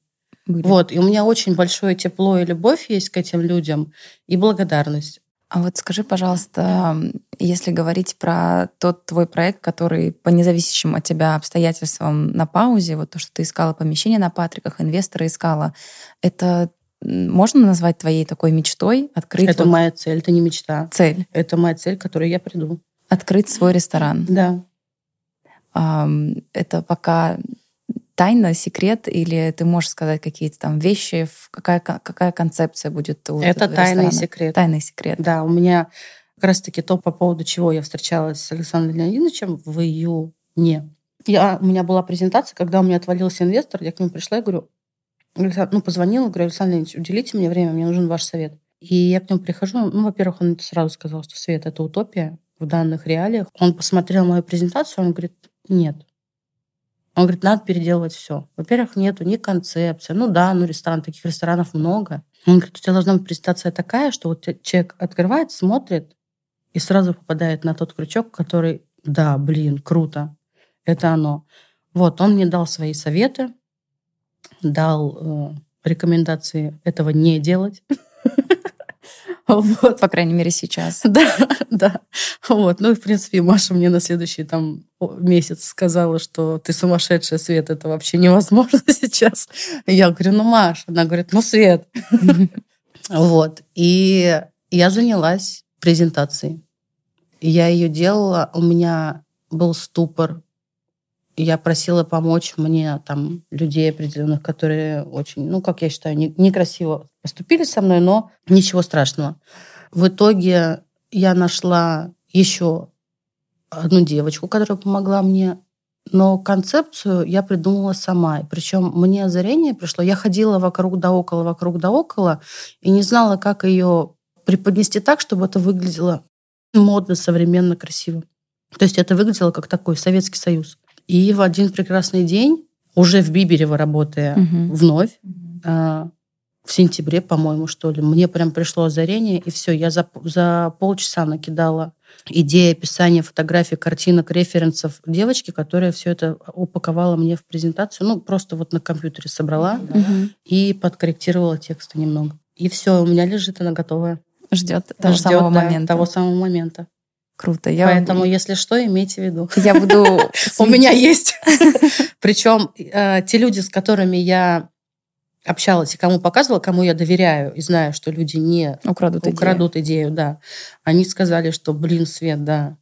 были. Вот, и у меня очень большое тепло и любовь есть к этим людям, и благодарность. А вот скажи, пожалуйста, если говорить про тот твой проект, который по независящим от тебя обстоятельствам на паузе, вот то, что ты искала помещение на Патриках, инвестора искала, это можно назвать твоей такой мечтой открыть? Это вот... моя цель, это не мечта. Цель. Это моя цель, к которой я приду. Открыть свой ресторан. Да. Это пока тайна, секрет, или ты можешь сказать какие-то там вещи, какая, какая концепция будет у Это тайный секрет. Тайный секрет. Да, у меня как раз-таки то, по поводу чего я встречалась с Александром Леонидовичем в июне. Я, у меня была презентация, когда у меня отвалился инвестор, я к нему пришла и говорю, ну, позвонила, говорю, Александр Леонидович, уделите мне время, мне нужен ваш совет. И я к нему прихожу, ну, во-первых, он сразу сказал, что свет — это утопия в данных реалиях. Он посмотрел мою презентацию, он говорит, нет. Он говорит, надо переделывать все. Во-первых, нету ни концепции. Ну да, ну ресторан, таких ресторанов много. Он говорит, у тебя должна быть презентация такая, что вот человек открывает, смотрит и сразу попадает на тот крючок, который, да, блин, круто, это оно. Вот, он мне дал свои советы, дал э, рекомендации этого не делать. [LAUGHS] Вот. По крайней мере, сейчас. [LAUGHS] Да, да. Вот. Ну, в принципе, Маша мне на следующий там месяц сказала, что ты сумасшедшая, Свет, это вообще невозможно [LAUGHS] сейчас. Я говорю, ну, Маша. Она говорит, ну, Свет. [LAUGHS] Вот. И я занялась презентацией. Я ее делала, у меня был ступор, я просила помочь мне там людей определенных, которые очень, ну, как я считаю, не, некрасиво поступили со мной, но ничего страшного. В итоге я нашла еще одну девочку, которая помогла мне, но концепцию я придумала сама. Причем мне озарение пришло. Я ходила вокруг да около, вокруг да около, и не знала, как ее преподнести так, чтобы это выглядело модно, современно, красиво. То есть это выглядело как такой Советский Союз. И в один прекрасный день, уже в Биберево работая угу. вновь, а, в сентябре, по-моему, что ли, мне прям пришло озарение, и все, я за, за полчаса накидала идеи, описания, фотографий, картинок, референсов девочки, которая все это упаковала мне в презентацию. Ну, просто вот на компьютере собрала угу. и подкорректировала тексты немного. И все, у меня лежит она готовая. Ждет того Ждет, самого да, момента. Того самого момента. Круто. Я... Поэтому, если что, имейте в виду. Я буду... [LAUGHS] У меня есть. [LAUGHS] Причем э, те люди, с которыми я общалась и кому показывала, кому я доверяю и знаю, что люди не украдут, украдут идею. идею, да. Они сказали, что, блин, Свет, да.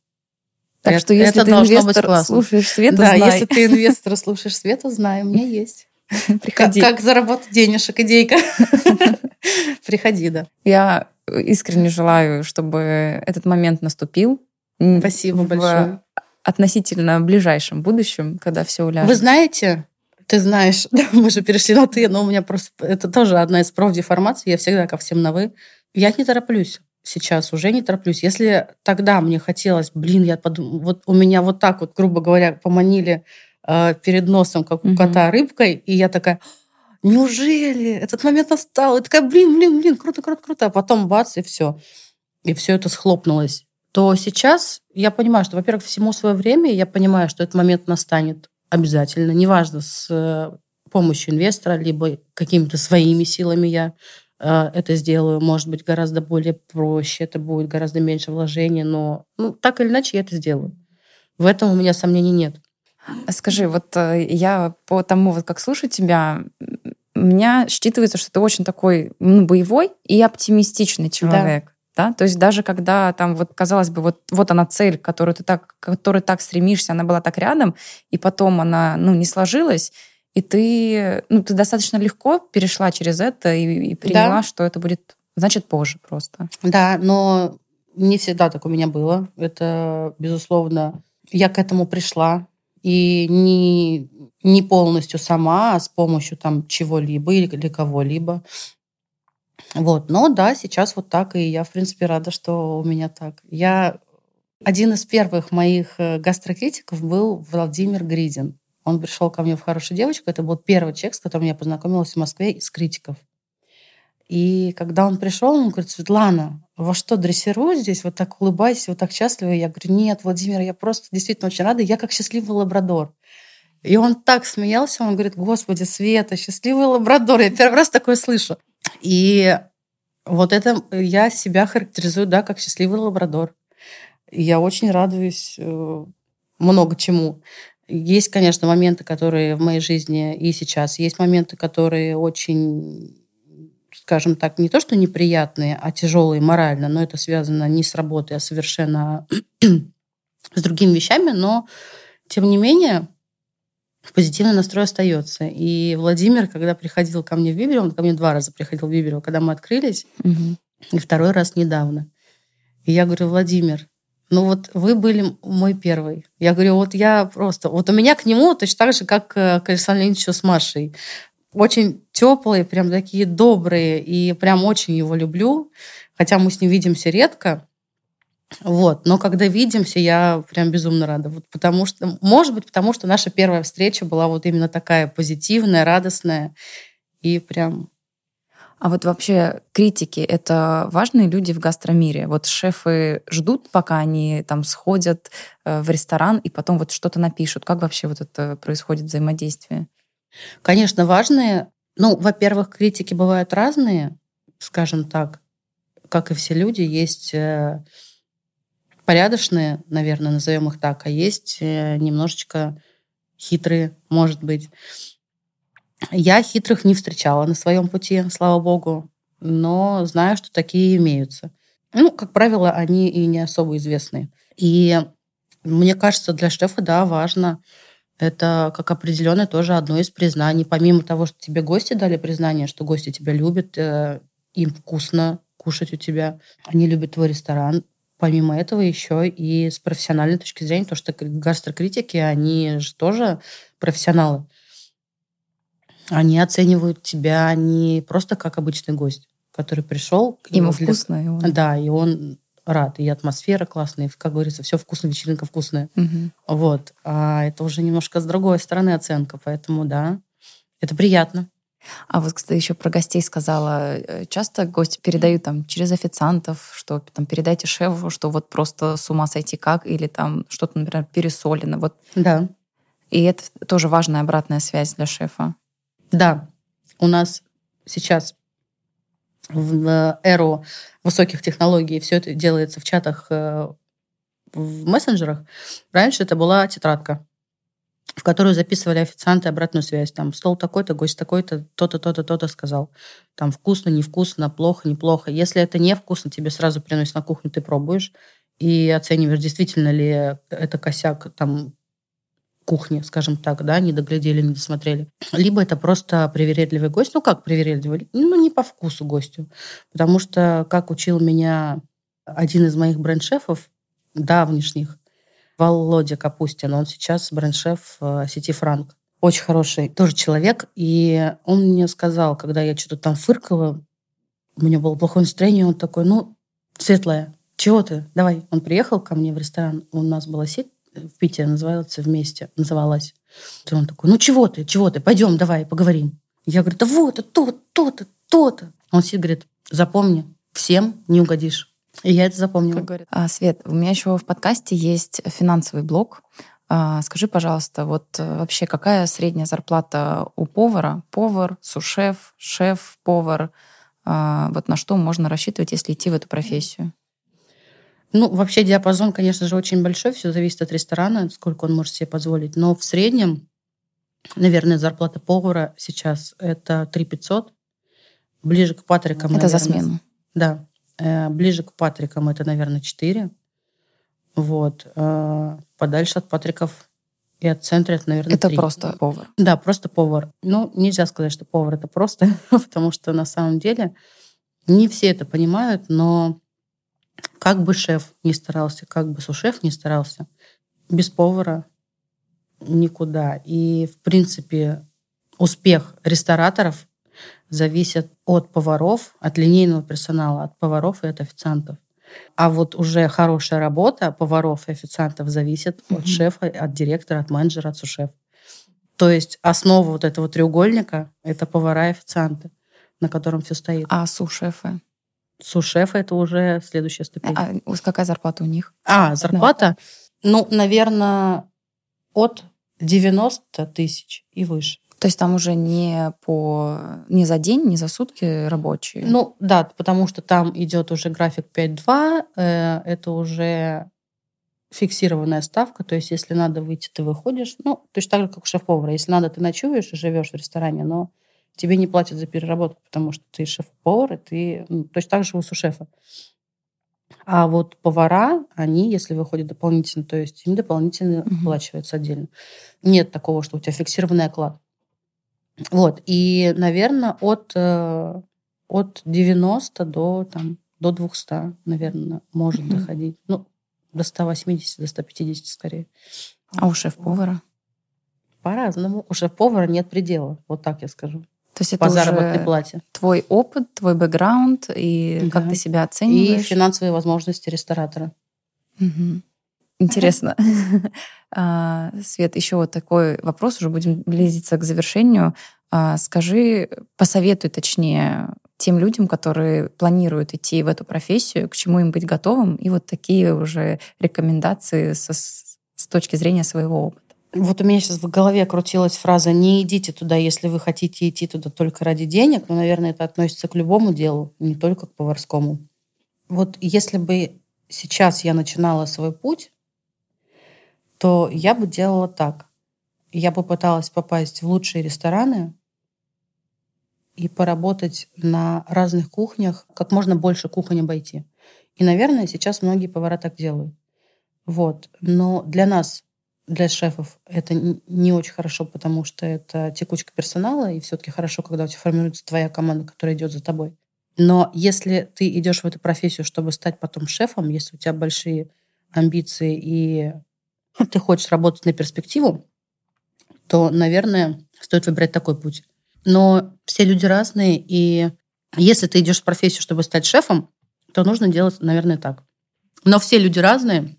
Так это, что если это ты инвестор слушаешь Света, Да, знай. если ты инвестор слушаешь Света, знай, у меня [LAUGHS] есть. Приходи. Как, как заработать денежек, идейка. [LAUGHS] Приходи, да. Я искренне желаю, чтобы этот момент наступил, Спасибо в большое. относительно ближайшем будущем, когда все уляжется. Вы знаете, ты знаешь, [LAUGHS] мы же перешли на ты, но у меня просто это тоже одна из профдеформаций. Я всегда ко всем на вы. Я не тороплюсь сейчас, уже не тороплюсь. Если тогда мне хотелось, блин, я подумала, вот у меня вот так вот, грубо говоря, поманили э, перед носом, как у кота рыбкой, и я такая, неужели этот момент настал? И такая, блин, блин, блин, круто, круто, круто. А потом бац, и все. И все это схлопнулось то сейчас я понимаю, что, во-первых, всему свое время, я понимаю, что этот момент настанет обязательно, неважно, с э, помощью инвестора, либо какими-то своими силами я э, это сделаю. Может быть, гораздо более проще, это будет гораздо меньше вложений, но ну, так или иначе я это сделаю. В этом у меня сомнений нет. А скажи, вот э, я по тому, вот как слушаю тебя, у меня считывается, что ты очень такой ну, боевой и оптимистичный человек. Да да, то есть даже когда там вот казалось бы вот вот она цель, которую ты так, которой так стремишься, она была так рядом, и потом она ну не сложилась, и ты ну ты достаточно легко перешла через это и, и приняла, да. что это будет значит позже просто. Да, но не всегда так у меня было. Это безусловно я к этому пришла и не не полностью сама, а с помощью там чего-либо или, или кого-либо. Вот, но да, сейчас вот так, и я, в принципе, рада, что у меня так. Я... Один из первых моих э, гастрокритиков был Владимир Гридин. Он пришел ко мне в «Хорошую девочку». Это был первый человек, с которым я познакомилась в Москве из критиков. И когда он пришел, он говорит, Светлана, во что дрессируют здесь? Вот так улыбайся, вот так счастливо. Я говорю, нет, Владимир, я просто действительно очень рада. Я как счастливый лабрадор. И он так смеялся, он говорит, господи, Света, счастливый лабрадор. Я первый раз такое слышу. И вот это я себя характеризую, да, как счастливый лабрадор. Я очень радуюсь э, много чему. Есть, конечно, моменты, которые в моей жизни и сейчас. Есть моменты, которые очень, скажем так, не то что неприятные, а тяжелые морально, но это связано не с работой, а совершенно [CLEARS THROAT] с другими вещами. Но, тем не менее, позитивный настрой остается. И Владимир, когда приходил ко мне в Биберу, он ко мне два раза приходил в Биберу, когда мы открылись, угу. и второй раз недавно. И я говорю, Владимир, ну вот вы были мой первый. Я говорю, вот я просто... Вот у меня к нему точно так же, как к Александру Леонидовичу с Машей. Очень теплые, прям такие добрые, и прям очень его люблю. Хотя мы с ним видимся редко, вот. Но когда видимся, я прям безумно рада. Вот потому что, может быть, потому что наша первая встреча была вот именно такая позитивная, радостная. И прям а вот вообще критики — это важные люди в гастромире. Вот шефы ждут, пока они там сходят э, в ресторан и потом вот что-то напишут. Как вообще вот это происходит взаимодействие? Конечно, важные. Ну, во-первых, критики бывают разные, скажем так. Как и все люди, есть э, порядочные, наверное, назовем их так, а есть э, немножечко хитрые, может быть. Я хитрых не встречала на своем пути, слава богу, но знаю, что такие имеются. Ну, как правило, они и не особо известные. И мне кажется, для шефа, да, важно. Это как определенное тоже одно из признаний. Помимо того, что тебе гости дали признание, что гости тебя любят, э, им вкусно кушать у тебя, они любят твой ресторан, помимо этого еще и с профессиональной точки зрения, то что гастрокритики, они же тоже профессионалы. Они оценивают тебя не просто как обычный гость, который пришел. Ему для... вкусно. И он... Да, и он рад. И атмосфера классная, и, как говорится, все вкусно, вечеринка вкусная. Угу. Вот. А это уже немножко с другой стороны оценка, поэтому да, это приятно. А вот, кстати, еще про гостей сказала. Э, часто гости передают там через официантов, что там передайте шефу, что вот просто с ума сойти как, или там что-то, например, пересолено. Вот. Да. И это тоже важная обратная связь для шефа. Да. У нас сейчас в эру высоких технологий все это делается в чатах, э, в мессенджерах. Раньше это была тетрадка в которую записывали официанты обратную связь. Там стол такой-то, гость такой-то, то-то, то-то, то-то сказал. Там вкусно, невкусно, плохо, неплохо. Если это невкусно, тебе сразу приносят на кухню, ты пробуешь и оцениваешь, действительно ли это косяк там кухни, скажем так, да, не доглядели, не досмотрели. Либо это просто привередливый гость. Ну, как привередливый? Ну, не по вкусу гостю. Потому что, как учил меня один из моих бренд-шефов, давнишних, Володя Капустин. Он сейчас бренд-шеф э, сети «Франк». Очень хороший тоже человек. И он мне сказал, когда я что-то там фыркала, у меня было плохое настроение, он такой, ну, светлая, чего ты? Давай. Он приехал ко мне в ресторан. У нас была сеть в Питере, называется «Вместе», называлась. И он такой, ну чего ты, чего ты, пойдем, давай, поговорим. Я говорю, да вот, то-то, то-то, то-то. Он сидит, говорит, запомни, всем не угодишь. И я это запомнила. А, Свет, у меня еще в подкасте есть финансовый блок. А, скажи, пожалуйста, вот э, вообще какая средняя зарплата у повара? Повар, сушеф, шеф, повар. А, вот на что можно рассчитывать, если идти в эту профессию? Ну, вообще диапазон, конечно же, очень большой. Все зависит от ресторана, сколько он может себе позволить. Но в среднем, наверное, зарплата повара сейчас это 3 500. Ближе к Патрикам. Это наверное, за смену? Да. Э, ближе к Патрикам это, наверное, 4. Вот. Э, подальше от Патриков и от центра это, наверное, Это 3. просто повар? Да, просто повар. Ну, нельзя сказать, что повар это просто, [LAUGHS] потому что на самом деле не все это понимают, но как бы шеф не старался, как бы сушеф не старался, без повара никуда. И, в принципе, успех рестораторов зависит от поваров, от линейного персонала, от поваров и от официантов. А вот уже хорошая работа поваров и официантов зависит mm-hmm. от шефа, от директора, от менеджера, от сушефа. То есть основа вот этого треугольника – это повара и официанты, на котором все стоит. А сушефы? Сушефы – это уже следующая ступень. А какая зарплата у них? А, зарплата? Да. Ну, наверное, от 90 тысяч и выше. То есть там уже не по не за день, не за сутки рабочие. Ну да, потому что там идет уже график 5-2, э, это уже фиксированная ставка, то есть если надо выйти, ты выходишь. Ну, точно так же, как у шеф-повара. Если надо, ты ночуешь и живешь в ресторане, но тебе не платят за переработку, потому что ты шеф-повар, и ты ну, точно так же у сушефа. А вот повара, они, если выходят дополнительно, то есть им дополнительно угу. оплачивается отдельно. Нет такого, что у тебя фиксированный оклад. Вот. И, наверное, от, э, от 90 до, там, до 200, наверное, может угу. доходить. Ну, до 180, до 150 скорее. А у шеф-повара? По-разному. У шеф-повара нет предела, вот так я скажу. То есть это по заработной плате. Твой опыт, твой бэкграунд и да. как ты себя оцениваешь. И финансовые возможности ресторатора. Угу. Интересно. [LAUGHS] А, Свет, еще вот такой вопрос, уже будем близиться к завершению. А, скажи, посоветуй точнее тем людям, которые планируют идти в эту профессию, к чему им быть готовым, и вот такие уже рекомендации со, с точки зрения своего опыта. Вот у меня сейчас в голове крутилась фраза «не идите туда, если вы хотите идти туда только ради денег», но, наверное, это относится к любому делу, не только к поварскому. Вот если бы сейчас я начинала свой путь, то я бы делала так. Я бы пыталась попасть в лучшие рестораны и поработать на разных кухнях, как можно больше кухонь обойти. И, наверное, сейчас многие повара так делают. Вот. Но для нас, для шефов, это не очень хорошо, потому что это текучка персонала, и все-таки хорошо, когда у тебя формируется твоя команда, которая идет за тобой. Но если ты идешь в эту профессию, чтобы стать потом шефом, если у тебя большие амбиции и ты хочешь работать на перспективу, то, наверное, стоит выбирать такой путь. Но все люди разные, и если ты идешь в профессию, чтобы стать шефом, то нужно делать, наверное, так. Но все люди разные,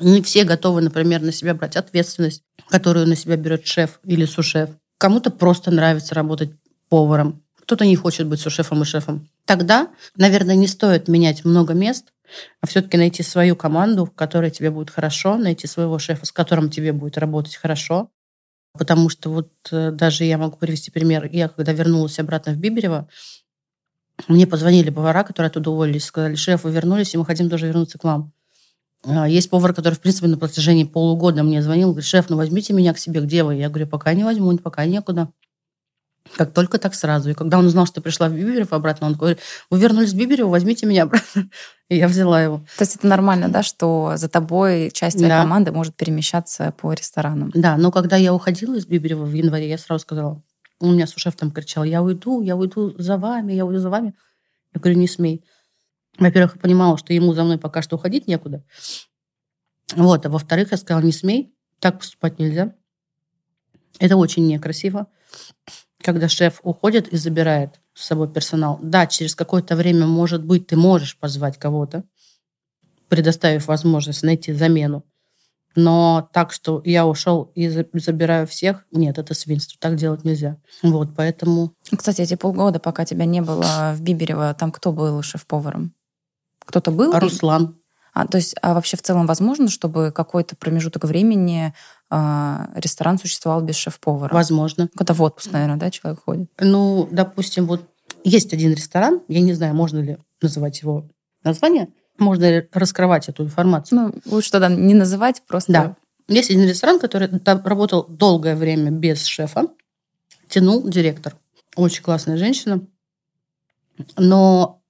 не все готовы, например, на себя брать ответственность, которую на себя берет шеф или сушеф. Кому-то просто нравится работать поваром, кто-то не хочет быть сушефом и шефом. Тогда, наверное, не стоит менять много мест, а все-таки найти свою команду, в которой тебе будет хорошо, найти своего шефа, с которым тебе будет работать хорошо. Потому что вот э, даже я могу привести пример. Я когда вернулась обратно в Биберево, мне позвонили повара, которые оттуда уволились, сказали, шеф, вы вернулись, и мы хотим тоже вернуться к вам. А, есть повар, который, в принципе, на протяжении полугода мне звонил, говорит, шеф, ну возьмите меня к себе, где вы? Я говорю, пока не возьму, пока некуда. Как только, так сразу. И когда он узнал, что пришла в Биберев обратно, он говорит, вы вернулись в Биберево, возьмите меня обратно. [LAUGHS] И я взяла его. То есть это нормально, да, что за тобой часть твоей да. команды может перемещаться по ресторанам? Да, но когда я уходила из Биберева в январе, я сразу сказала, у меня сушеф там кричал, я уйду, я уйду за вами, я уйду за вами. Я говорю, не смей. Во-первых, я понимала, что ему за мной пока что уходить некуда. Вот, а во-вторых, я сказала, не смей, так поступать нельзя. Это очень некрасиво когда шеф уходит и забирает с собой персонал. Да, через какое-то время, может быть, ты можешь позвать кого-то, предоставив возможность найти замену. Но так, что я ушел и забираю всех, нет, это свинство. Так делать нельзя. Вот, поэтому... Кстати, эти полгода, пока тебя не было в Биберево, там кто был шеф-поваром? Кто-то был? Руслан. А, то есть, а вообще в целом возможно, чтобы какой-то промежуток времени ресторан существовал без шеф-повара? Возможно. Когда в отпуск, наверное, да, человек ходит? Ну, допустим, вот есть один ресторан, я не знаю, можно ли называть его название, можно ли раскрывать эту информацию. Ну, лучше тогда не называть, просто... Да. Есть один ресторан, который работал долгое время без шефа, тянул директор. Очень классная женщина. Но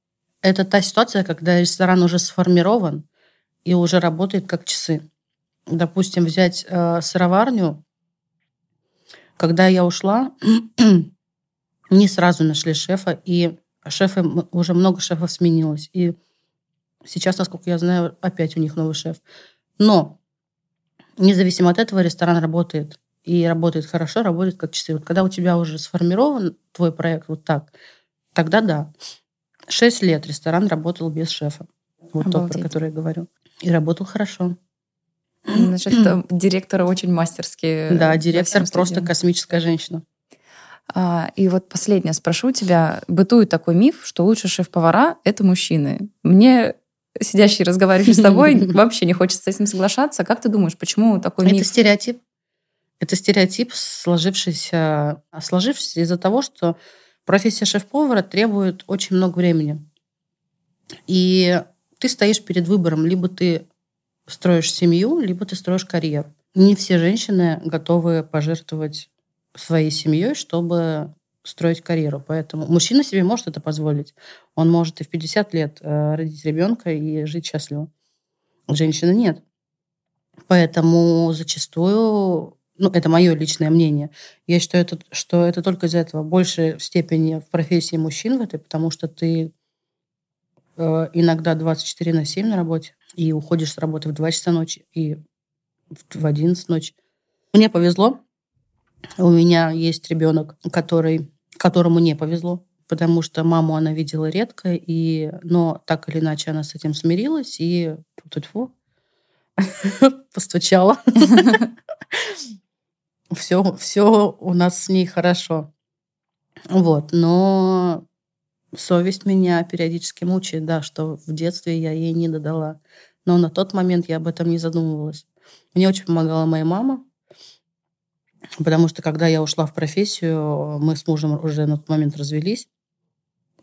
это та ситуация, когда ресторан уже сформирован, и уже работает как часы. Допустим, взять э, сыроварню. Когда я ушла, [CLEARS THROAT] не сразу нашли шефа, и шефы, уже много шефов сменилось. И сейчас, насколько я знаю, опять у них новый шеф. Но независимо от этого ресторан работает. И работает хорошо, работает как часы. Вот когда у тебя уже сформирован твой проект вот так, тогда да. Шесть лет ресторан работал без шефа. Вот Обалдеть. тот, про который я говорю. И работал хорошо. Значит, директора очень мастерские. Да, директор просто космическая женщина. А, и вот последнее спрошу тебя. Бытует такой миф, что лучшие шеф-повара — это мужчины. Мне сидящий разговаривающий с тобой, [LAUGHS] вообще не хочется с этим соглашаться. Как ты думаешь, почему такой миф? Это стереотип. Это стереотип, сложившийся, сложившийся из-за того, что профессия шеф-повара требует очень много времени. И ты стоишь перед выбором, либо ты строишь семью, либо ты строишь карьеру. Не все женщины готовы пожертвовать своей семьей, чтобы строить карьеру. Поэтому мужчина себе может это позволить. Он может и в 50 лет э, родить ребенка и жить счастливо. Женщина нет. Поэтому зачастую, ну, это мое личное мнение, я считаю, это, что это только из-за этого больше степени в профессии мужчин в этой, потому что ты э, иногда 24 на 7 на работе, и уходишь с работы в 2 часа ночи, и в 11 ночи. Мне повезло. У меня есть ребенок, который, которому не повезло, потому что маму она видела редко, и, но так или иначе она с этим смирилась и тьфу [LAUGHS] постучала. [LAUGHS] Все, все у нас с ней хорошо. Вот, но совесть меня периодически мучает, да, что в детстве я ей не додала. Но на тот момент я об этом не задумывалась. Мне очень помогала моя мама, потому что когда я ушла в профессию, мы с мужем уже на тот момент развелись.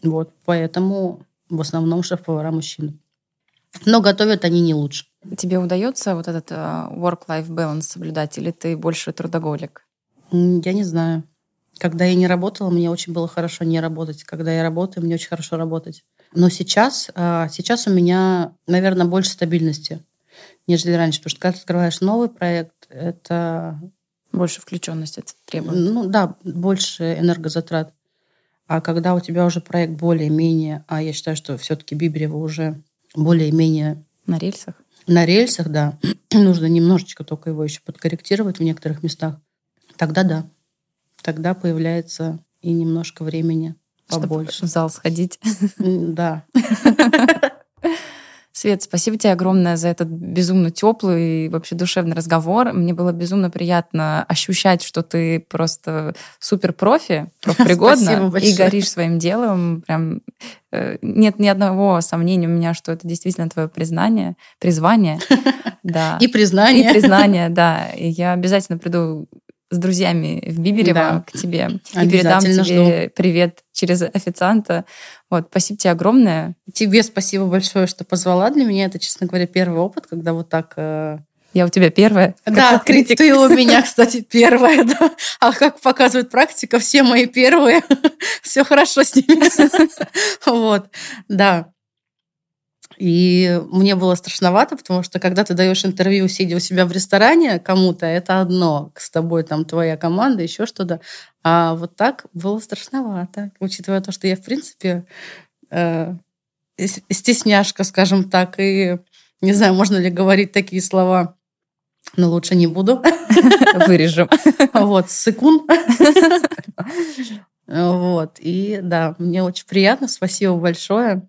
Вот, поэтому в основном шеф-повара мужчины. Но готовят они не лучше. Тебе удается вот этот э, work-life balance соблюдать, или ты больше трудоголик? Я не знаю. Когда я не работала, мне очень было хорошо не работать. Когда я работаю, мне очень хорошо работать. Но сейчас, а, сейчас у меня, наверное, больше стабильности, нежели раньше. Потому что когда ты открываешь новый проект, это... Больше включенности это требует. Ну да, больше энергозатрат. А когда у тебя уже проект более-менее, а я считаю, что все-таки Биберева уже более-менее... На рельсах? На рельсах, да. [CLEARS THROAT] Нужно немножечко только его еще подкорректировать в некоторых местах. Тогда да. Тогда появляется и немножко времени побольше. Чтобы в зал сходить. Да. Свет, спасибо тебе огромное за этот безумно теплый и вообще душевный разговор. Мне было безумно приятно ощущать, что ты просто супер профи, профпригодна и горишь своим делом. Прям э, нет ни одного сомнения у меня, что это действительно твое признание, призвание. [LAUGHS] Да. И признание. И признание, да. И я обязательно приду с друзьями в Биберево да. к тебе и передам тебе жду. привет через официанта. Вот, спасибо тебе огромное. Тебе спасибо большое, что позвала. Для меня это, честно говоря, первый опыт, когда вот так... Э... Я у тебя первая. Да, [LAUGHS] критик. ты у меня, кстати, первая, [LAUGHS] да. А как показывает практика, все мои первые, [LAUGHS] все хорошо с ними. Вот, да. И мне было страшновато, потому что когда ты даешь интервью, сидя у себя в ресторане кому-то, это одно, с тобой там твоя команда, еще что-то. А вот так было страшновато, учитывая то, что я, в принципе, э, стесняшка, скажем так, и не знаю, можно ли говорить такие слова, но лучше не буду. [LAUGHS] Вырежем. [LAUGHS] Вот, секунд. [LAUGHS] Вот, и да, мне очень приятно, спасибо большое.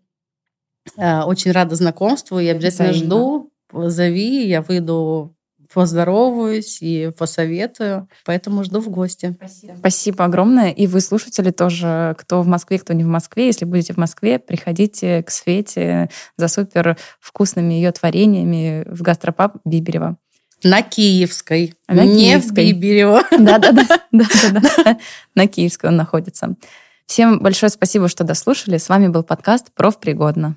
Э, очень рада знакомству и обязательно Взаимно. жду. Зови, я выйду поздороваюсь и посоветую. Поэтому жду в гости. Спасибо. Спасибо огромное. И вы, слушатели, тоже, кто в Москве, кто не в Москве. Если будете в Москве, приходите к Свете за супер вкусными ее творениями в гастропаб Биберева. На Киевской. На не Киевской. в Биберево. Да-да-да. На Киевской он находится. Всем большое спасибо, что дослушали. С вами был подкаст «Профпригодно».